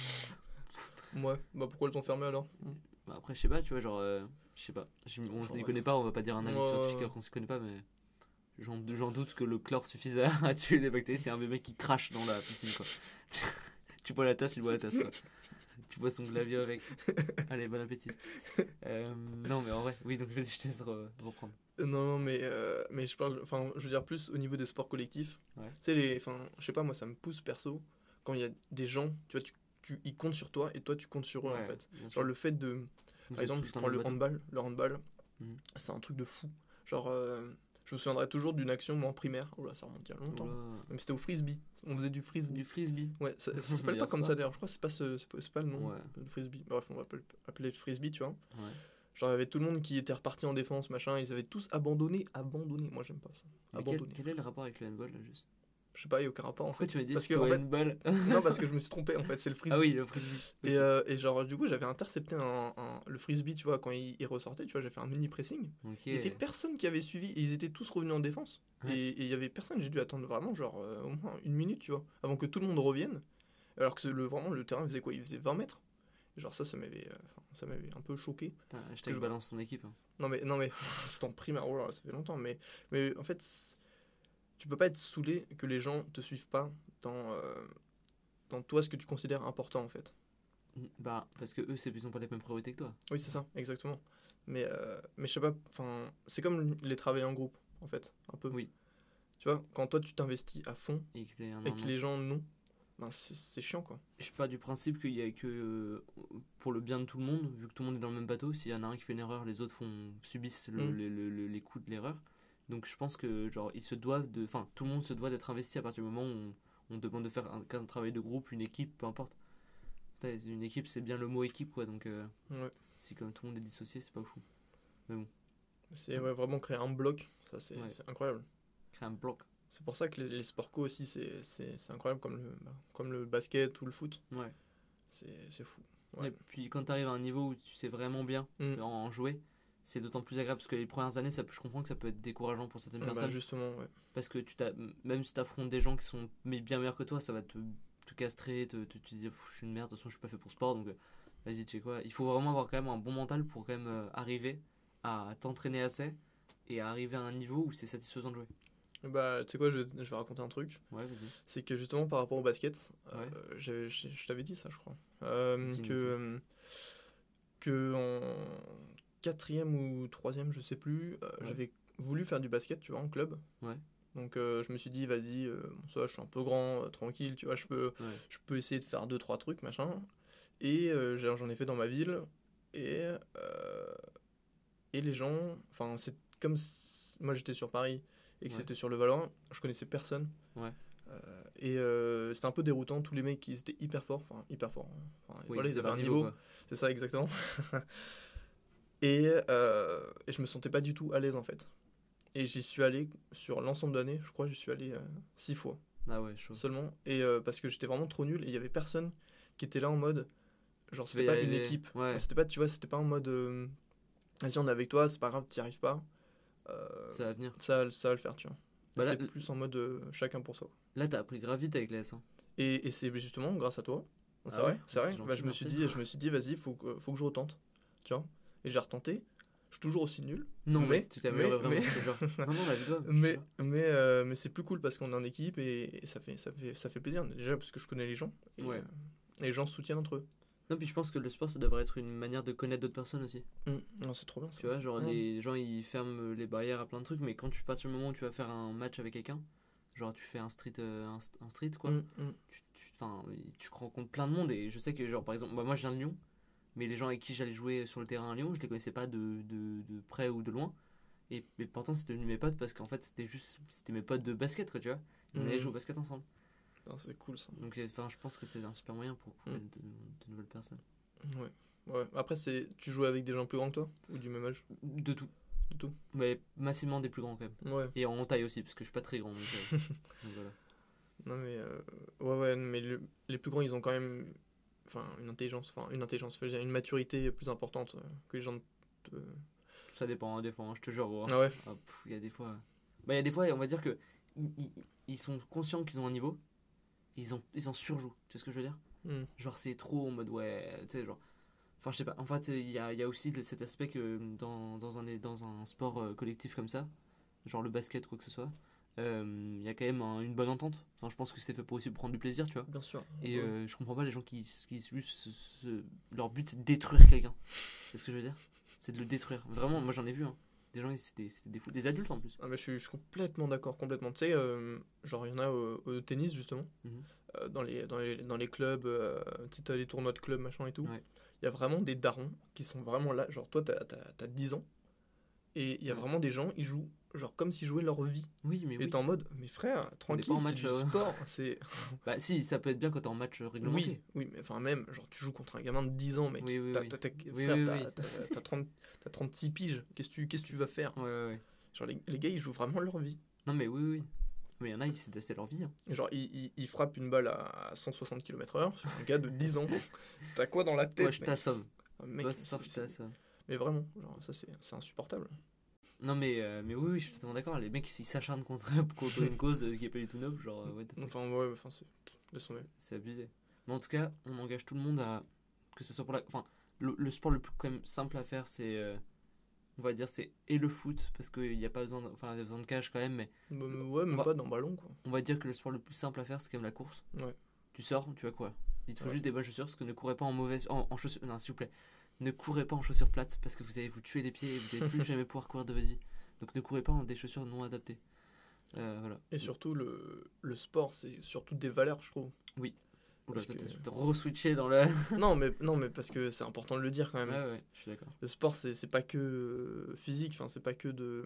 Ouais. Bah, pourquoi ils ont fermé alors? Bah, après, je sais pas, tu vois, genre. euh, je sais pas. Je- on Enfin, s'y connaît pas, on va pas dire un avis Ouais, scientifique alors qu'on s'y connaît pas, mais. J'en j'en doute que le chlore suffise à, à tuer les bactéries. C'est un bébé qui crache dans la piscine, quoi. tu bois la tasse, il boit la tasse, quoi. Tu bois son glavier avec. Allez, bon appétit. Euh, non, mais en vrai, oui, donc vas-y, je te laisse re- reprendre. Non, mais, euh, mais je parle, enfin, je veux dire plus au niveau des sports collectifs. Ouais. Tu sais, les, enfin, je sais pas, moi, ça me pousse perso quand il y a des gens, tu vois, tu, tu, ils comptent sur toi et toi, tu comptes sur eux, en fait. Genre, le fait de, Vous par exemple, je prends le handball, le handball, Mhm. c'est un truc de fou. Genre, euh, je me souviendrai toujours d'une action, moi, en primaire. Oh là, ça remonte il y a longtemps. Mais c'était au frisbee. On faisait du frisbee. Du frisbee. Ouais, ça, ça s'appelle pas comme ça. d'ailleurs. Je crois que c'est pas, ce- c'est pas, le nom Ouais. le frisbee. Bref, on va appeler, le frisbee, tu vois. Ouais. Genre, il y avait tout le monde qui était reparti en défense, machin. Ils avaient tous abandonné. Abandonné. Moi, j'aime pas ça. Mais quel, Abandonné. quel est le rapport avec le handball là juste? Je sais pas, il y a aucun rapport en Pourquoi fait. tu m'as dit parce que, en fait- non, parce que je me suis trompé en fait. C'est le frisbee. Ah oui, le frisbee. Et, euh, et genre, du coup, j'avais intercepté un, un- le frisbee, tu vois, quand il, il ressortait, tu vois, j'ai fait un mini pressing. Il y avait personne qui avait suivi et ils étaient tous revenus en défense. Ouais. Et il y avait personne, j'ai dû attendre vraiment, genre, euh, au moins une minute, tu vois, avant que tout le monde revienne. Alors que le, vraiment, le terrain faisait quoi? Il faisait 20 mètres. Genre, ça, ça m'avait euh, ça m'avait un peu choqué. Putain, hashtag je- balance ton équipe. hein. Non, mais, non, mais c'est en primaire, oh là, ça fait longtemps. Mais, mais en fait, tu peux pas être saoulé que les gens te suivent pas dans, euh, dans toi ce que tu considères important, en fait. Bah, parce que eux, c'est- ils ont pas les mêmes priorités que toi. Oui, c'est ça, exactement. Mais, euh, mais je sais pas, enfin, c'est comme les travails en groupe, en fait, un peu. Oui. Tu vois, quand toi tu t'investis à fond Et que et les gens non, ben c'est c'est chiant quoi. Je suis pas du principe qu'il y a que euh, pour le bien de tout le monde, vu que tout le monde est dans le même bateau, s'il y en a un qui fait une erreur, les autres font, subissent le- Mm. le- le- les coups de l'erreur. Donc je pense que genre ils se doivent de, enfin tout le monde se doit d'être investi à partir du moment où on, on demande de faire un, un travail de groupe, une équipe, peu importe. Putain, Une équipe, c'est bien le mot équipe quoi, donc euh, Ouais. si comme tout le monde est dissocié, c'est pas fou. C'est ouais, vraiment créer un bloc, ça c'est Ouais. incroyable. Créer un bloc. C'est pour ça que les, les sports co aussi c'est incroyable comme le, bah, comme le basket ou le foot. Ouais. C'est c'est fou. Et puis quand tu arrives à un niveau où tu sais vraiment bien Mm. en, en jouer, c'est d'autant plus agréable parce que les premières années, ça, je comprends que ça peut être décourageant pour certaines Ah bah, personnes. justement, ouais. Parce que tu même si tu affrontes des gens qui sont bien meilleurs que toi, ça va te, te castrer, te, te, te dire je suis une merde, de toute façon je suis pas fait pour sport, donc euh, vas-y, tu sais quoi. Il faut vraiment avoir quand même un bon mental pour quand même euh, arriver à t'entraîner assez et à arriver à un niveau où c'est satisfaisant de jouer. Bah, tu sais quoi, je, je vais raconter un truc. Ouais, vas-y. C'est que justement par rapport au basket, euh, Ouais. je t'avais dit ça, je crois. Euh, que, que quatrième ou troisième, je sais plus, euh, Ouais. j'avais voulu faire du basket, tu vois, en club. Ouais. Donc euh, je me suis dit, vas-y, euh, bon, ça, va, je suis un peu grand, euh, tranquille, tu vois, je peux, Ouais. je peux essayer de faire deux trois trucs, machin. Et j'en ai fait dans ma ville. Et, et les gens, enfin, c'est comme si- moi j'étais sur Paris et que c'était sur le Valorant, je connaissais personne. Ouais. Et c'était un peu déroutant, tous les mecs ils étaient hyper forts, enfin hyper forts. Oui, voilà, ils avaient un niveau, c'est ça exactement. et, euh, et je me sentais pas du tout à l'aise en fait. Et j'y suis allé sur l'ensemble de l'année, je crois j'y suis allé euh, six fois Ah ouais, chaud. seulement. Et euh, parce que j'étais vraiment trop nul et il y avait personne qui était là en mode. Genre, c'était pas une aller. équipe. Ouais. C'était pas, tu vois, c'était pas en mode. euh, Vas-y, on est avec toi, c'est pas grave, t'y arrives pas. Ça va venir. ça, ça va le faire, tu vois. Bah c'est plus en mode chacun pour soi. Là, t'as appris grave vite avec les S1. Et, et c'est justement grâce à toi. C'est Ah vrai, ouais c'est vrai. C'est Bah, je me suis dit, je me suis dit, vas-y, faut faut que je retente. Tu vois. Et j'ai retenté. Je suis toujours aussi nul. Non, Mais- mais tu vraiment. Non, non. Mais, mais, euh, mais c'est plus cool parce qu'on est en équipe et, et ça, fait, ça, fait, ça fait plaisir. Déjà parce que je connais les gens. Et, Ouais. euh, et les gens se soutiennent entre eux. Non, puis je pense que le sport, ça devrait être une manière de connaître d'autres personnes aussi. Mm. Non, c'est trop bien ça. Tu vois, genre les gens ils ferment les barrières à plein de trucs, mais quand tu pars du moment où tu vas faire un match avec quelqu'un, genre tu fais un street, euh, un, st- un street quoi, Mm, mm. tu, tu, tu rencontres plein de monde et je sais que, genre par exemple, bah, moi je viens de Lyon, mais les gens avec qui j'allais jouer sur le terrain à Lyon, je les connaissais pas de, de, de près ou de loin. Et, mais pourtant c'était devenu mes potes parce qu'en fait c'était juste c'était mes potes de basket quoi tu vois on Mhm. allait jouer au basket ensemble c'est cool ça. donc euh, enfin je pense que c'est un super moyen pour connaître de, de nouvelles personnes Ouais. ouais. Après, c'est tu joues avec des gens plus grands que toi? Ou du même âge? De tout De tout mais massivement des plus grands quand même Ouais. et en taille aussi parce que je suis pas très grand donc, euh, donc voilà Non, mais. euh, ouais, ouais, mais le- les plus grands, ils ont quand même. Enfin, une intelligence. Enfin, une intelligence. Une maturité plus importante euh, que les gens de. Ça dépend, hein, des fois, hein, je te jure. gros, hein. Ah ouais Ah, Il y a des fois. Bah, il y a des fois, on va dire que ils, sont conscients qu'ils ont un niveau, ils, ont, ils en surjouent. Tu sais ce que je veux dire? Mm. Genre, c'est trop en mode, ouais, tu sais, genre. Enfin, je sais pas. En fait, il y a, y a aussi cet aspect que dans, dans, un, dans un sport euh, collectif comme ça, genre le basket ou quoi que ce soit, il y a quand même un- une bonne entente. Enfin, je pense que c'est fait pour aussi prendre du plaisir, tu vois. Bien sûr. Et Ouais. euh, je comprends pas les gens qui, qui juste leur but c'est de détruire quelqu'un. C'est ce que je veux dire C'est de le détruire. Vraiment, moi j'en ai vu. Hein. Des gens, c'est des, fous, des adultes en plus. Ah, mais je, suis, je suis complètement d'accord, complètement. Tu sais, euh, genre, il y en a au, au tennis, justement, Mhm. euh, dans, les, dans, les, dans les clubs, euh, tu sais, t'as les tournois de clubs, machin et tout. Il Ouais. y a vraiment des darons qui sont vraiment là. Genre, toi, t'as as, 10 ans, et il y a vraiment des gens, ils jouent, genre, comme s'ils jouaient leur vie. Oui, mais Et oui. t'es en mode, mais frère, tranquille, c'est du euh, sport. C'est... Bah, si, ça peut être bien quand t'es en match euh, réglementé. Oui, oui, mais enfin, même, genre, tu joues contre un gamin de 10 ans, mec. Oui, oui, T'as- oui. t'as- t'as- Oui, frère, oui, t'as, oui. t'as- t'as 30 t'as 36 piges. Qu'est-ce que tu, tu vas faire? Ouais, ouais, ouais. Genre, les, les gars, ils jouent vraiment leur vie. Non, mais oui, oui. Mais il y en a, c'est leur vie. hein. Genre, ils, ils, ils frappent une balle à 160 km/h sur un gars de 10 ans. T'as quoi dans la tête Toi, je t'assomme. Ah, mec, Toi, soir, je t'assomme. Mais vraiment, genre, ça, c'est, insupportable. Non, mais, euh, mais oui, oui, je suis totalement d'accord. Les mecs, s'ils s'acharnent contre, contre une cause euh, qui est pas du tout noble, genre, euh. Enfin, ouais, enfin, c'est. C'est- abusé. Mais en tout cas, on engage tout le monde à. Que ce soit pour la. Enfin, le, le sport le plus quand même simple à faire, c'est. euh, on va dire, c'est. Et le foot, parce qu'il n'y a pas besoin de. Enfin, il y a besoin de cage quand même, mais Bah, mais ouais, même va- pas dans ballon, quoi. on va dire que le sport le plus simple à faire, c'est quand même la course. Ouais. Tu sors, tu vas courir. Il te faut Ouais. juste des bonnes chaussures, parce que ne courez pas en mauvaise. En, en chaussures. Non, s'il vous plaît. Ne courez pas en chaussures plates, parce que vous allez vous tuer les pieds et vous allez plus jamais pouvoir courir de votre vie. Donc ne courez pas en des chaussures non adaptées. Euh, voilà. Et surtout, le, le sport, c'est surtout des valeurs, je trouve. Oula, parce toi, que- re-switché dans le. non, mais, non, mais parce que c'est important de le dire quand même. ouais, je suis d'accord. Le sport, c'est, c'est pas que euh, physique, enfin, c'est pas que de.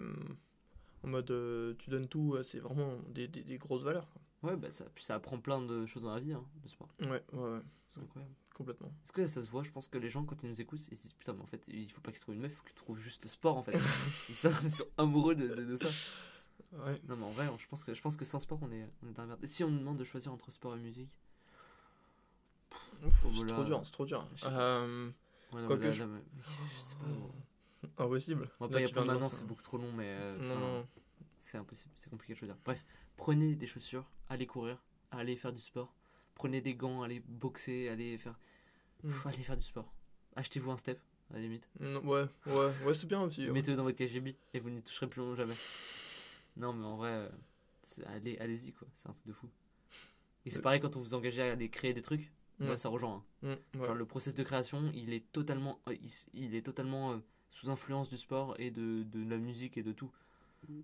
En mode, euh, tu donnes tout, c'est vraiment des, des, des grosses valeurs. Quoi. Ouais, bah ça, puis ça apprend plein de choses dans la vie, hein, le sport. Ouais, ouais, ouais, C'est incroyable. complètement. Est-ce que ça se voit Je pense que les gens, quand ils nous écoutent, ils se disent Putain, mais en fait, il faut pas qu'ils trouvent une meuf, il faut qu'ils trouvent juste le sport en fait. ils, sont, ils sont amoureux de, de- de ça. Ouais. Non, mais en vrai, je pense que, je pense que sans sport, on est, on est dans la merde. Et si on nous demande de choisir entre sport et musique? C'est voilà. trop dur, c'est trop dur. Euh, ouais, non, là, je- là, mais- je sais pas. impossible. On va pas y apprendre maintenant, c'est beaucoup trop long, mais euh, Non, enfin, non, c'est impossible, c'est compliqué de choisir. Bref, prenez des chaussures, allez courir, allez faire du sport. Prenez des gants, allez boxer, allez faire, Mm. Pff, allez faire du sport. Achetez-vous un step, à la limite. non. Ouais, ouais, ouais, c'est bien aussi. ouais. Mettez-le dans votre KGB et vous n'y toucherez plus jamais. Non, mais en vrai, euh, allez, allez-y quoi, c'est un truc de fou. Et c'est Ouais. pareil quand on vous engage à aller créer des trucs, Ouais. ouais, ça rejoint. hein. Mm. Genre, le process de création, il est totalement, euh, il, est totalement euh, sous influence du sport et de, de la musique et de tout. Mm.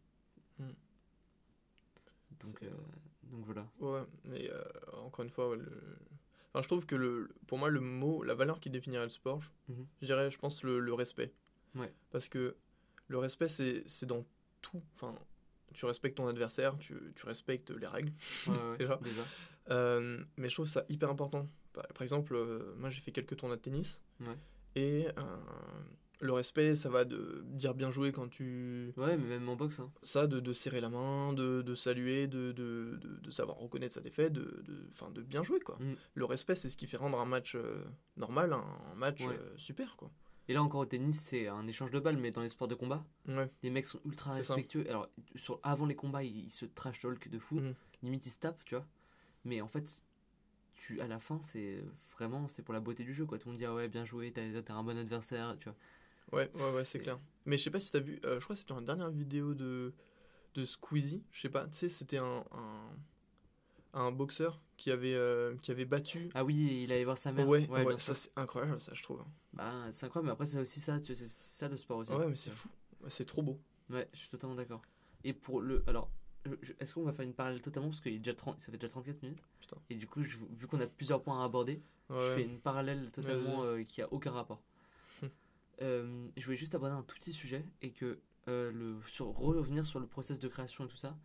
Donc, euh, donc voilà. Ouais, mais euh, encore une fois, ouais, le- enfin, je trouve que le, pour moi, le mot, la valeur qui définirait le sport, je, Mhm. je dirais, je pense, le, le respect. Ouais. Parce que le respect, c'est dans tout. Enfin, tu respectes ton adversaire, tu, tu respectes les règles. Ouais, Déjà. déjà. Euh, mais je trouve ça hyper important. Par, par exemple, euh, moi, j'ai fait quelques tournois de tennis. Ouais. Et euh, le respect, ça va de dire bien joué quand tu. Ouais, mais même en boxe. Hein. Ça, de, de serrer la main, de, de saluer, de, de, savoir reconnaître sa défaite, de, de, bien jouer, quoi. Mm. Le respect, c'est ce qui fait rendre un match euh, normal un, un match Ouais. euh, super, quoi. Et là encore au tennis, c'est un échange de balles, mais dans les sports de combat, Ouais, les mecs sont ultra ça. respectueux. Alors, sur, avant les combats, ils, ils se trash talk de fou. Mhm. Limite, ils se tapent, tu vois. Mais en fait, tu, à la fin, c'est vraiment c'est pour la beauté du jeu, quoi. Tout le monde dit, ah ouais, bien joué, t'as t'as un bon adversaire, tu vois. Ouais, ouais, ouais c'est clair. Mais je sais pas si t'as vu, euh, je crois que c'était dans la dernière vidéo de, de Squeezie, je sais pas, tu sais, c'était un, un, un boxeur qui avait, euh, qui avait battu. Ah oui, il allait voir sa mère. Ouais, ouais, bien ça c'est incroyable, ça, je trouve. Bah, c'est incroyable, mais après, c'est aussi ça, tu vois, c'est ça le sport aussi. Ouais, mais c'est Ouais. fou. Ouais, C'est trop beau. Ouais, je suis totalement d'accord. Et pour le. Alors, est-ce qu'on va faire une parallèle totalement? Parce déjà 30, ça fait déjà 34 minutes. Putain. Et du coup, je- vu qu'on a plusieurs points à aborder, je Ouais. fais une parallèle totalement euh, qui a aucun rapport. Euh, je voulais juste aborder un tout petit sujet et que euh, le, sur, revenir sur le process de création et tout ça.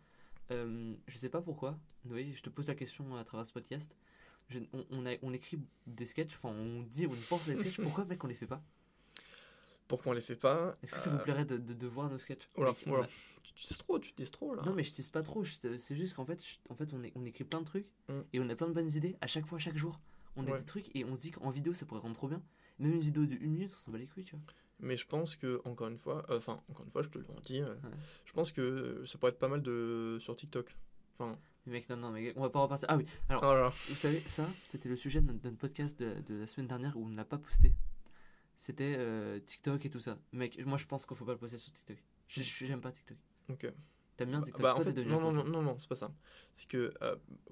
Euh, je sais pas pourquoi, Noé, je te pose la question à travers ce podcast. Je- on, on, a, on écrit des sketchs, enfin on dit, on pense à des sketchs, pourquoi mec on les fait pas? Pourquoi on les fait pas? Est-ce que ça Euh, vous plairait de, de, de voir nos sketchs? Oh là, Mec, oh on là. a- Tu dises trop, tu dises trop là. Non mais je tease pas trop, c'est juste qu'en fait, je- en fait on, est, on écrit plein de trucs Mm. et on a plein de bonnes idées à chaque fois, chaque jour. On a Ouais. des trucs et on se dit qu'en vidéo ça pourrait rendre trop bien. Même une vidéo de une minute, on s'en bat les couilles, tu vois. Mais je pense que, encore une fois, euh, enfin, encore une fois, je te le redis, euh, je pense que ça pourrait être pas mal de sur TikTok. Enfin, Mais mec, non, non, mais on va pas repartir. Ah oui, alors, oh là là. vous savez, ça, c'était le sujet de notre, de notre podcast de, de la semaine dernière où on ne l'a pas posté. C'était euh, TikTok et tout ça. Mec, moi je pense qu'il faut pas le poster sur TikTok. J'aime pas TikTok. Ok. T'aimes bien TikTok? Bah, en Toi, fait, non, non, non, non, non, c'est pas ça. C'est que,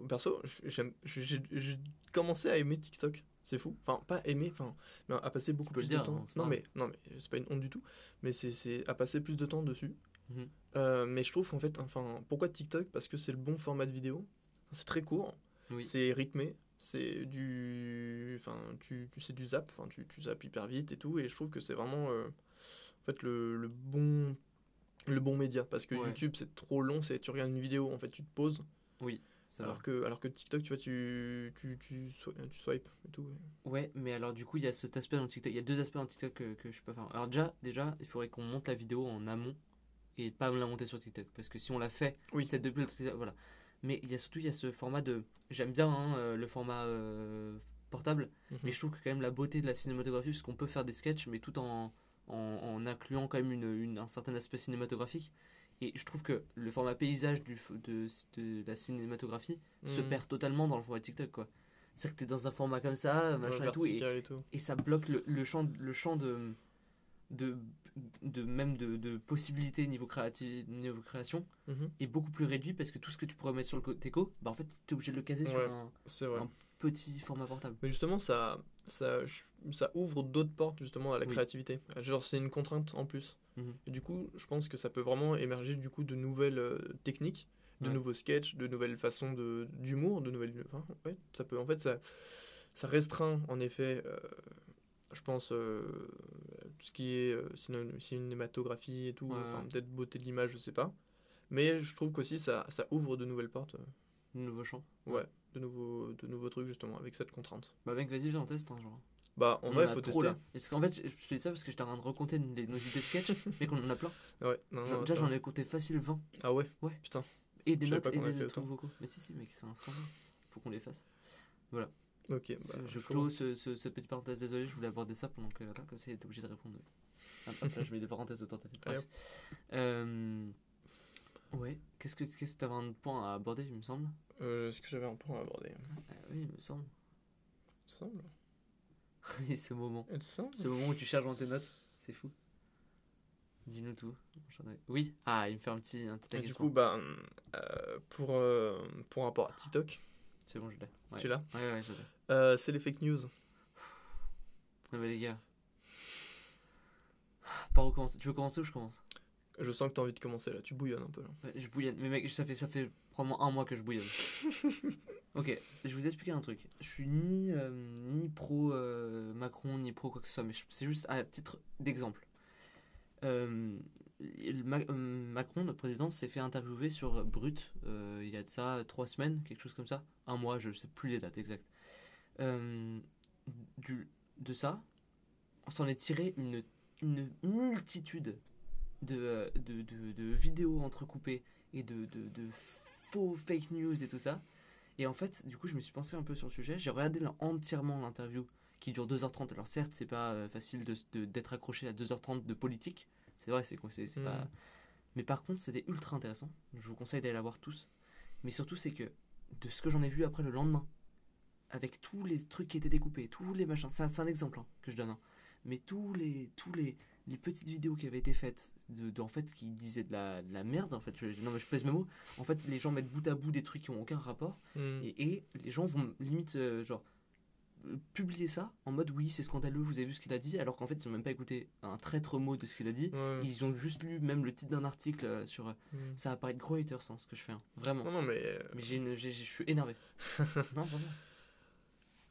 perso, j'ai commencé à aimer TikTok. C'est fou. Enfin, pas aimer, enfin, mais à passer beaucoup plus de temps. hein, c'est non, mais, non, mais c'est pas une honte du tout. Mais c'est- c'est à passer plus de temps dessus. Mhm. Euh, mais je trouve en fait, enfin, pourquoi TikTok? Parce que c'est le bon format de vidéo. C'est très court, Oui. c'est rythmé, c'est du, enfin, tu, tu sais du zap, enfin, tu, tu zappes hyper vite et tout. Et je trouve que c'est vraiment, euh, en fait, le, le bon, le bon média. Parce que Ouais. YouTube c'est trop long, c'est tu regardes une vidéo, en fait, tu te poses. Oui. Alors que, alors que TikTok, tu vois, tu, tu, tu, swi- tu swipes et tout. Ouais, mais alors du coup, il y a cet aspect dans TikTok. Il y a deux aspects dans TikTok que, que je peux faire. Alors déjà, déjà, il faudrait qu'on monte la vidéo en amont et pas la monter sur TikTok. Parce que si on l'a fait, Oui. peut-être depuis le TikTok, voilà. Mais il y a surtout il y a ce format de. J'aime bien hein, euh, le format euh, portable, Mhm. mais je trouve que quand même la beauté de la cinématographie, parce qu'on peut faire des sketchs, mais tout en, en, en incluant quand même une, une- un certain aspect cinématographique. Et je trouve que le format paysage du, de, de la cinématographie se Mhm. perd totalement dans le format TikTok, quoi. C'est-à-dire que t'es dans un format comme ça, machin et tout, et, vertical et tout. et ça bloque le, le champ, le champ de, de, de même de, de possibilités niveau, créati- niveau création Mhm. est beaucoup plus réduit parce que tout ce que tu pourrais mettre sur le côté co, bah en fait t'es obligé de le caser sur un petit format portable. Mais justement, ça, ça, ça ouvre d'autres portes justement à la Oui. créativité. Genre, c'est une contrainte en plus. Mhm. Et du coup, je pense que ça peut vraiment émerger du coup de nouvelles euh, techniques, de Ouais. nouveaux sketchs, de nouvelles façons de d'humour, de nouvelles. Enfin, ouais, ça peut en fait ça, ça restreint en effet. euh, je pense euh, tout ce qui est ciné- cinématographie et tout, Ouais, enfin peut-être beauté de l'image, je sais pas. Mais je trouve qu'aussi ça, ça ouvre de nouvelles portes, euh, Le nouveau champ. ouais, de nouveaux, de nouveaux trucs justement avec cette contrainte. Bah mec, vas-y, viens, on teste un genre. Bah en On vrai, a faut trop, tester. là. Parce qu'en fait, je te dis ça parce que j'étais en train de recompter les- nos idées de sketch, mais qu'on en a plein. Ouais, non, non, déjà, j'en ai compté facile 20. Ah ouais Ouais. Putain. Et des notes et des trucs vocaux. Mais si, si, mec, c'est un scandale. Faut qu'on les fasse. Ok, bah, je clôt ce, ce, ce petit parenthèse, désolé, je voulais aborder ça pendant que, voilà, comme ça, il était obligé de répondre. Hop, hop, là, je mets des parenthèses de tentative. Bref. Euh, ouais, qu'est-ce que que t'avais un point à aborder, il me semble? Euh, Est-ce que j'avais un point à aborder? Euh, Oui, il me semble. Il te semble Et ce moment. Ce moment où tu charges dans tes notes, c'est fou. Dis-nous tout. Oui, ah, il me fait un petit, un petit Et du coup, bah, euh, pour, euh, pour rapport à TikTok, C'est bon, je l'ai. Ouais. tu l'as Ouais, ouais, je l'ai. Euh, C'est les fake news. Non, mais les gars. Par où commencer Tu veux commencer ou je commence? Je sens que t'as envie de commencer là, tu bouillonnes un peu là. Ouais, Je bouillonne. Mais mec, ça fait, ça fait probablement un mois que je bouillonne. ok, je vais vous expliquer un truc. Je suis ni, euh, ni pro euh, Macron, ni pro quoi que ce soit, mais c'est juste à titre d'exemple. Euh, Ma- Macron, notre président, s'est fait interviewer sur Brut il y a de ça trois semaines, quelque chose comme ça. Un mois, je sais plus les dates exactes. Du, de ça, on s'en est tiré une, une multitude de, euh, de, de, de vidéos entrecoupées et de, de, faux fake news et tout ça. Et en fait, du coup, je me suis pensé un peu sur le sujet. J'ai regardé entièrement l'interview qui dure 2h30. Alors certes, c'est pas euh, facile d'être accroché à 2h30 de politique. C'est vrai, c'est c'est Mhm. pas. Mais par contre, c'était ultra intéressant. Je vous conseille d'aller la voir tous. Mais surtout, c'est que de ce que j'en ai vu après le lendemain, avec tous les trucs qui étaient découpés, tous les machins, c'est un, c'est un exemple hein, que je donne. hein. Mais tous les, tous les, les petites vidéos qui avaient été faites, de, de- en fait, qui disaient de la, de la merde, en fait, je, non mais je pèse mes mots. En fait, les gens mettent bout à bout des trucs qui ont aucun rapport. Hmm. Et, et les gens vont limite euh, genre publier ça en mode oui c'est scandaleux vous avez vu ce qu'il a dit alors qu'en fait ils ont même pas écouté un traître mot de ce qu'il a dit Ouais. ils ont juste lu même le titre d'un article euh, sur euh, Hmm. ça va paraître gros haters hein, ce que je fais hein. vraiment Non, non, mais. mais je suis énervé non vraiment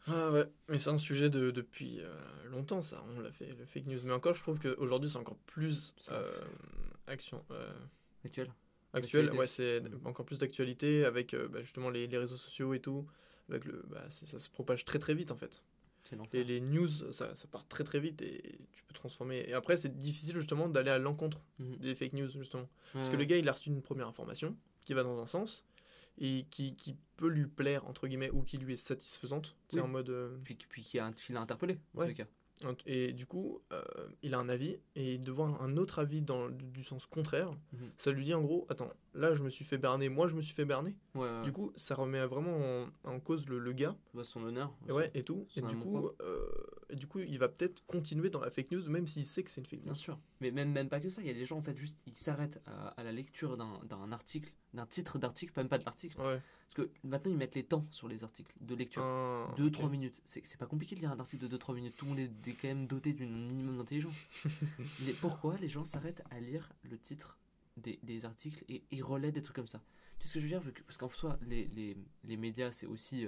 Ah ouais, mais c'est un sujet de, depuis euh, longtemps ça, on l'a fait, le fake news. Mais encore, je trouve qu'aujourd'hui c'est encore plus euh, action, euh, actuel actuel, ouais, c'est Mm. encore plus d'actualité avec euh, bah, justement les, les réseaux sociaux et tout. Avec le, bah, ça se propage très très vite en fait. Et les news, ça, ça part très très vite et tu peux transformer. Et après, c'est difficile justement d'aller à l'encontre Mhm. des fake news justement. Parce Ouais, que le gars, il a reçu une première information qui va dans un sens et qui, qui peut lui plaire, entre guillemets, ou qui lui est satisfaisante. C'est Oui. en mode. euh, puis puis qui a qui l'a interpellé en Ouais. les cas Et du coup, euh, il a un avis, et de voir un autre avis dans, du, du sens contraire, Mhm. ça lui dit en gros, attends, là je me suis fait berner, moi je me suis fait berner. ouais, ouais, Du coup, ça remet vraiment en, en cause le, le gars, ouais, son honneur et ouais, et tout. Et du, coup, euh, et du coup, il va peut-être continuer dans la fake news, même s'il sait que c'est une fake news. Bien sûr. Mais même, même pas que ça. Il y a des gens, en fait, juste, ils s'arrêtent à, à la lecture d'un article d'un titre d'article, même pas de l'article. Ouais. Parce que maintenant, ils mettent les temps sur les articles de lecture. Ah, 2-3 ok. minutes. C'est c'est pas compliqué de lire un article de 2-3 minutes. Tout le monde est quand même doté d'un minimum d'intelligence. Mais pourquoi les gens s'arrêtent à lire le titre des, des articles et ils relaient des trucs comme ça? Tu sais ce que je veux dire? Parce qu'en soi, les, les, les médias, c'est aussi.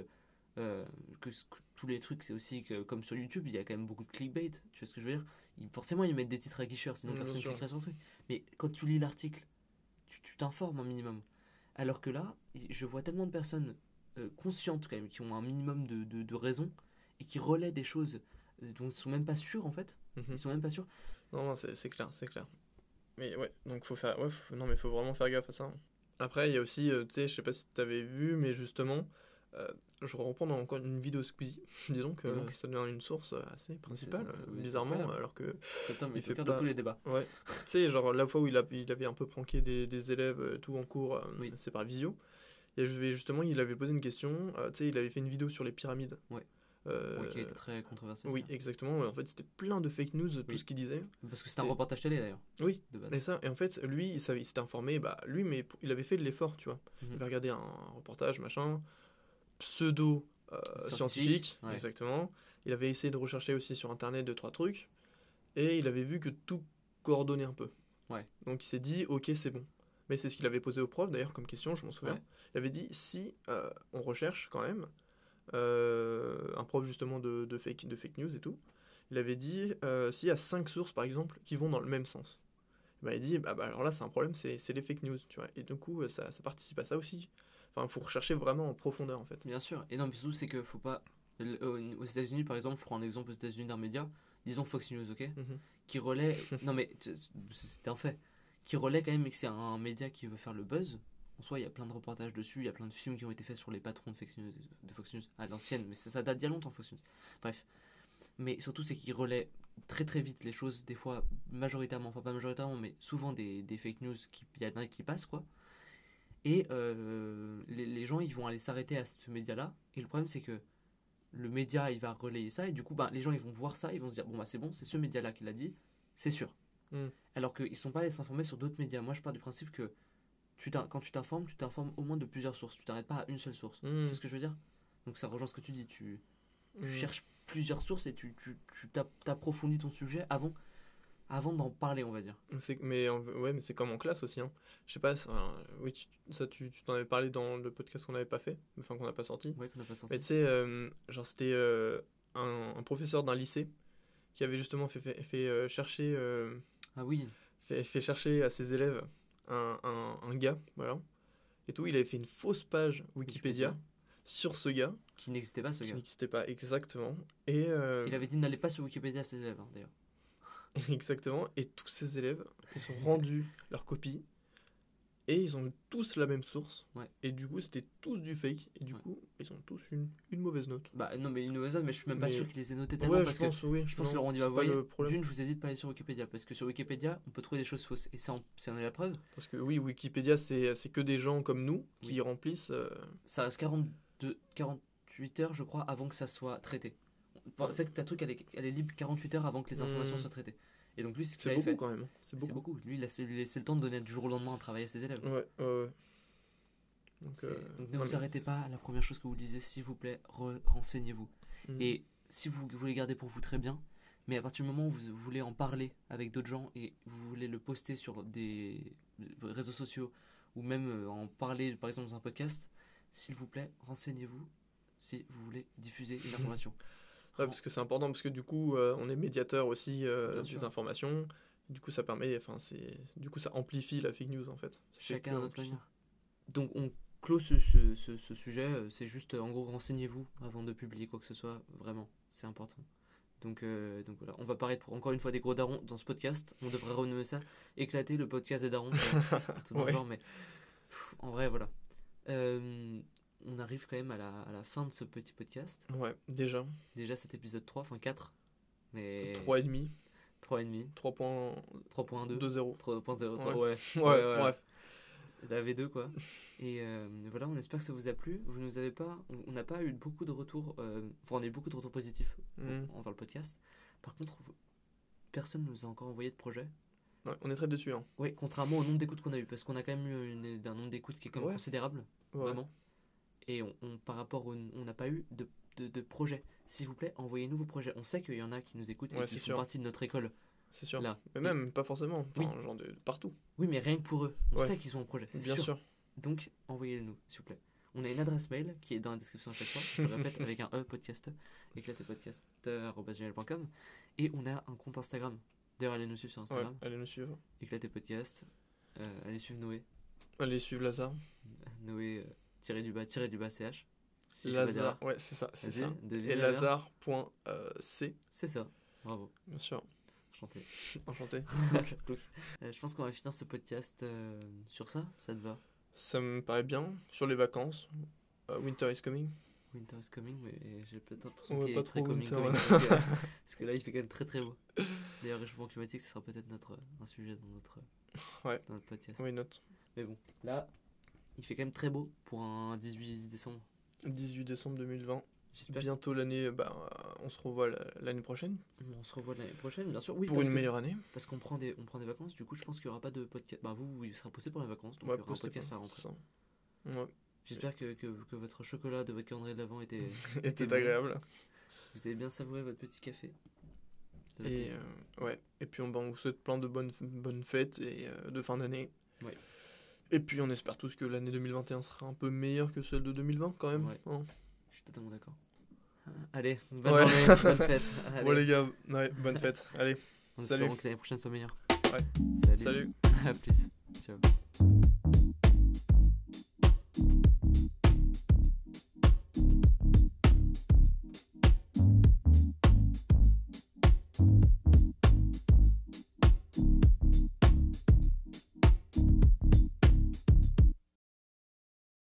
euh, que, tous les trucs, c'est aussi que, comme sur YouTube, il y a quand même beaucoup de clickbait. Tu vois ce que je veux dire? Ils- Forcément, ils mettent des titres à guicheurs, sinon personne sûr. cliquerait sur le truc. Mais quand tu lis l'article, tu t'informes un minimum. Alors que là, je vois tellement de personnes euh, conscientes quand même, qui ont un minimum de, de, de raison et qui relaient des choses euh, dont ils sont même pas sûrs en fait. Mhm. Ils sont même pas sûrs. Non, non, c'est clair, c'est clair. Mais ouais, donc faut faire. Ouais, faut- non, mais faut vraiment faire gaffe à ça. Après, il y a aussi, euh, tu sais, je sais pas si tu avais vu, mais justement, je reprends dans encore une vidéo Squeezie. Disons que Et donc ça devient une source assez principale, ça, ça, euh, oui, c'est bizarrement, alors que, Il fait pas- de tous les débats. ouais, tu sais, genre la fois où il, a, il avait un peu pranké des, des élèves, euh, tout en cours, euh, Oui. c'est par visio. Et justement, il avait posé une question, euh, tu sais, il avait fait une vidéo sur les pyramides. Ouais. Euh, Ouais, qui a été très controversé. oui, exactement. En fait, c'était plein de fake news, tout Oui. ce qu'il disait. Parce que c'était un reportage télé d'ailleurs. Oui, De base. Et ça, et en fait, lui, il s'était informé, bah, lui, mais il avait fait de l'effort, tu vois. Mhm. Il avait regardé un reportage, machin, pseudo euh, Scientifique, scientifique, ouais. exactement. Il avait essayé de rechercher aussi sur internet deux trois trucs, et il avait vu que tout coordonnait un peu. Ouais. Donc il s'est dit, ok, c'est bon. Mais c'est ce qu'il avait posé au prof d'ailleurs comme question, je m'en souviens. Ouais. Il avait dit, si euh, on recherche quand même euh, un prof justement de, de fake, de fake news et tout, il avait dit, s'il y a cinq sources par exemple qui vont dans le même sens, bah, il dit bah, bah, alors là c'est un problème c'est c'est les fake news tu vois et du coup ça, ça participe à ça aussi enfin faut rechercher vraiment en profondeur en fait Bien sûr. Et non, mais surtout, c'est que faut pas. Aux États-Unis, par exemple, je prends un exemple aux États-Unis d'un média, disons Fox News, ok? Mhm. Qui relaie. non, mais c'est un fait. Qui relaie quand même, mais que c'est un média qui veut faire le buzz. En soi, il y a plein de reportages dessus, il y a plein de films qui ont été faits sur les patrons de Fox News, de Fox News à l'ancienne, mais ça, ça date d'il y a longtemps, Fox News. Bref. Mais surtout, c'est qu'ils relaient très très vite les choses, des fois majoritairement, enfin pas majoritairement, mais souvent des, des fake news, qui- il y en a qui passent, quoi. Et euh, les, les gens, ils vont aller s'arrêter à ce média-là. Et le problème, c'est que le média, il va relayer ça. Et du coup, ben, les gens, ils vont voir ça. Ils vont se dire, bon, bah, c'est bon, c'est ce média-là qui l'a dit. C'est sûr. Mm. Alors qu'ils sont pas allés s'informer sur d'autres médias. Moi, je pars du principe que tu quand tu t'informes, tu t'informes au moins de plusieurs sources. Tu t'arrêtes pas à une seule source. Mhm. Tu sais ce que je veux dire? Donc, ça rejoint ce que tu dis. Tu, tu Mhm. cherches plusieurs sources et tu, tu, tu t'app- t'approfondis ton sujet avant, avant d'en parler, on va dire. Mais ouais mais c'est comme en classe aussi hein. je sais pas ça, oui tu- ça tu t'en avais parlé dans le podcast qu'on n'avait pas fait enfin qu'on n'a pas sorti Ouais, qu'on n'a pas sorti. mais tu sais euh, genre c'était euh, un, un professeur d'un lycée qui avait justement fait, fait, fait, euh, chercher euh, Ah oui, fait, fait chercher à ses élèves un, un, un gars, voilà. Et tout, il avait fait une fausse page Wikipédia, Wikipédia. sur ce gars, qui n'existait pas, ce qui gars. n'existait pas exactement. Et euh, Il avait dit n'allez pas sur Wikipédia à ses élèves, hein, d'ailleurs. exactement. Et tous ses élèves, ils sont rendus leur copie. Et ils ont tous la même source. Ouais. Et du coup, c'était tous du fake. Et du Ouais. coup, ils ont tous une, une mauvaise note. Bah non, mais une mauvaise note, mais je suis même pas sûr qu'ils les aient notés tellement Ouais, parce je pense, oui. que je pense non, qu'ils leur ont le problème. d'une, je vous ai dit de pas aller sur Wikipédia parce que sur Wikipédia, on peut trouver des choses fausses et ça, c'est en est la preuve. Parce que oui, Wikipédia, c'est c'est que des gens comme nous qui Oui. remplissent. euh, Ça reste 42, 48 heures, je crois, avant que ça soit traité. C'est que ta truc, elle est, elle est libre 48 heures avant que les informations Hmm. soient traitées. Et donc lui, c'est ce qu'il beaucoup fait. quand même. hein. C'est beaucoup. beaucoup. Lui, il a laissé, lui le temps de donner du jour au lendemain à travailler à ses élèves. Ouais, ouais, ouais. Donc, euh, donc ne ouais, vous arrêtez pas la première chose que vous lisez, s'il vous plaît, re- renseignez-vous. Mm. Et si vous voulez garder pour vous, très bien. Mais à partir du moment où vous voulez en parler avec d'autres gens et vous voulez le poster sur des réseaux sociaux ou même euh, en parler par exemple dans un podcast, s'il vous plaît, renseignez-vous si vous voulez diffuser une information. Ouais, parce que c'est important parce que du coup, euh, on est médiateur aussi euh, des sûr. informations. Du coup, ça permet, enfin, c'est, du coup, ça amplifie la fake news en fait. Ça Chacun à notre manière. Donc on clôt ce, ce- ce- ce sujet, euh, c'est juste euh, en gros renseignez-vous avant de publier quoi que ce soit, vraiment, c'est important. Donc, euh, donc voilà, on va paraître pour encore une fois des gros darons dans ce podcast. On devrait renommer ça éclater le podcast des darons. Tout Ouais. mais pff, en vrai voilà. On arrive quand même à la, à la fin de ce petit podcast. Ouais, déjà. Déjà cet épisode 3, enfin 4. Mais 3,5, 3,5, 3.20. 3.2, 2-0. 3.0, Ouais. ouais. Ouais, voilà. bref. La V2 quoi. Et euh, voilà, on espère que ça vous a plu. Vous nous avez pas, on- n'a pas eu beaucoup de retours, euh, enfin on a eu beaucoup de retours positifs Mm. envers le podcast. Par contre, personne nous a encore envoyé de projet. Ouais, on est très déçus. Hein. Ouais, contrairement au nombre d'écoutes qu'on a eu, parce qu'on a quand même eu une- un nombre d'écoutes qui est quand même Ouais. considérable, Ouais. vraiment. Et on, on- par rapport au, on n'a pas eu de, de, de projet. S'il vous plaît, envoyez-nous vos projets. On sait qu'il y en a qui nous écoutent et Ouais, qui sûr. partie de notre école. C'est sûr. Là. Mais même, pas forcément. Enfin, Oui. genre de, de partout. Oui, mais rien que pour eux. On Ouais. sait qu'ils ont un projet. Bien sûr. sûr. Donc, envoyez-le-nous, s'il vous plaît. On a une adresse mail qui est dans la description à chaque fois. Je le répète avec un E podcast, éclatépodcast.com. Et on a un compte Instagram. D'ailleurs, allez nous suivre sur Ouais, Instagram. allez nous suivre. Éclatépodcast. Euh, allez suivre Noé. Allez suivre Lazare. Noé euh, tiré du bas, tiré du bas CH. Si Lazare. Ouais, c'est ça. C'est ça. Et la Lazare.c. C'est ça. Bravo. Bien sûr. Enchanté. Enchanté. Euh, je pense qu'on va finir ce podcast euh, sur ça. Ça te va? Ça me paraît bien. Sur les vacances. euh, winter is coming. Winter is coming, mais j'ai peut-être l'impression qu'il est très trop coming, winter, coming, ouais. parce, que, parce que là il fait quand même très très beau. D'ailleurs, réchauffement climatique, ce sera peut-être notre un sujet dans notre, Ouais. dans notre podcast. Oui, note. Mais bon, là, il fait quand même très beau pour un 18 décembre. 18 décembre 2020. J'espère Bientôt l'année. Bah, on se revoit la- l'année prochaine. qu'on se revoit l'année prochaine, bien sûr. Oui, pour une que- meilleure année. Parce qu'on prend des on prend des vacances. Du coup, je pense qu'il y aura pas de podcast. Bah vous, il sera posté pour les vacances, donc Ouais, il y aura un podcast pas, à rentrer. Ouais. J'espère que, que, que votre chocolat de votre calendrier de l'avant était. Était agréable. Vous avez bien savouré votre petit café. Et euh, ouais. Et puis on, bah, on vous souhaite plein de bonnes, bonnes fêtes et euh, de fin d'année. Ouais. Et puis on espère tous que l'année 2021 sera un peu meilleure que celle de 2020 quand même. Ouais. hein. Je suis totalement d'accord. Allez, bonne Ouais. journée, bonne fête. Allez. Bon les gars, ouais, bonne fête. Allez, salut. espérant que l'année prochaine soit meilleure. Ouais. Salut. salut. À plus. Ciao.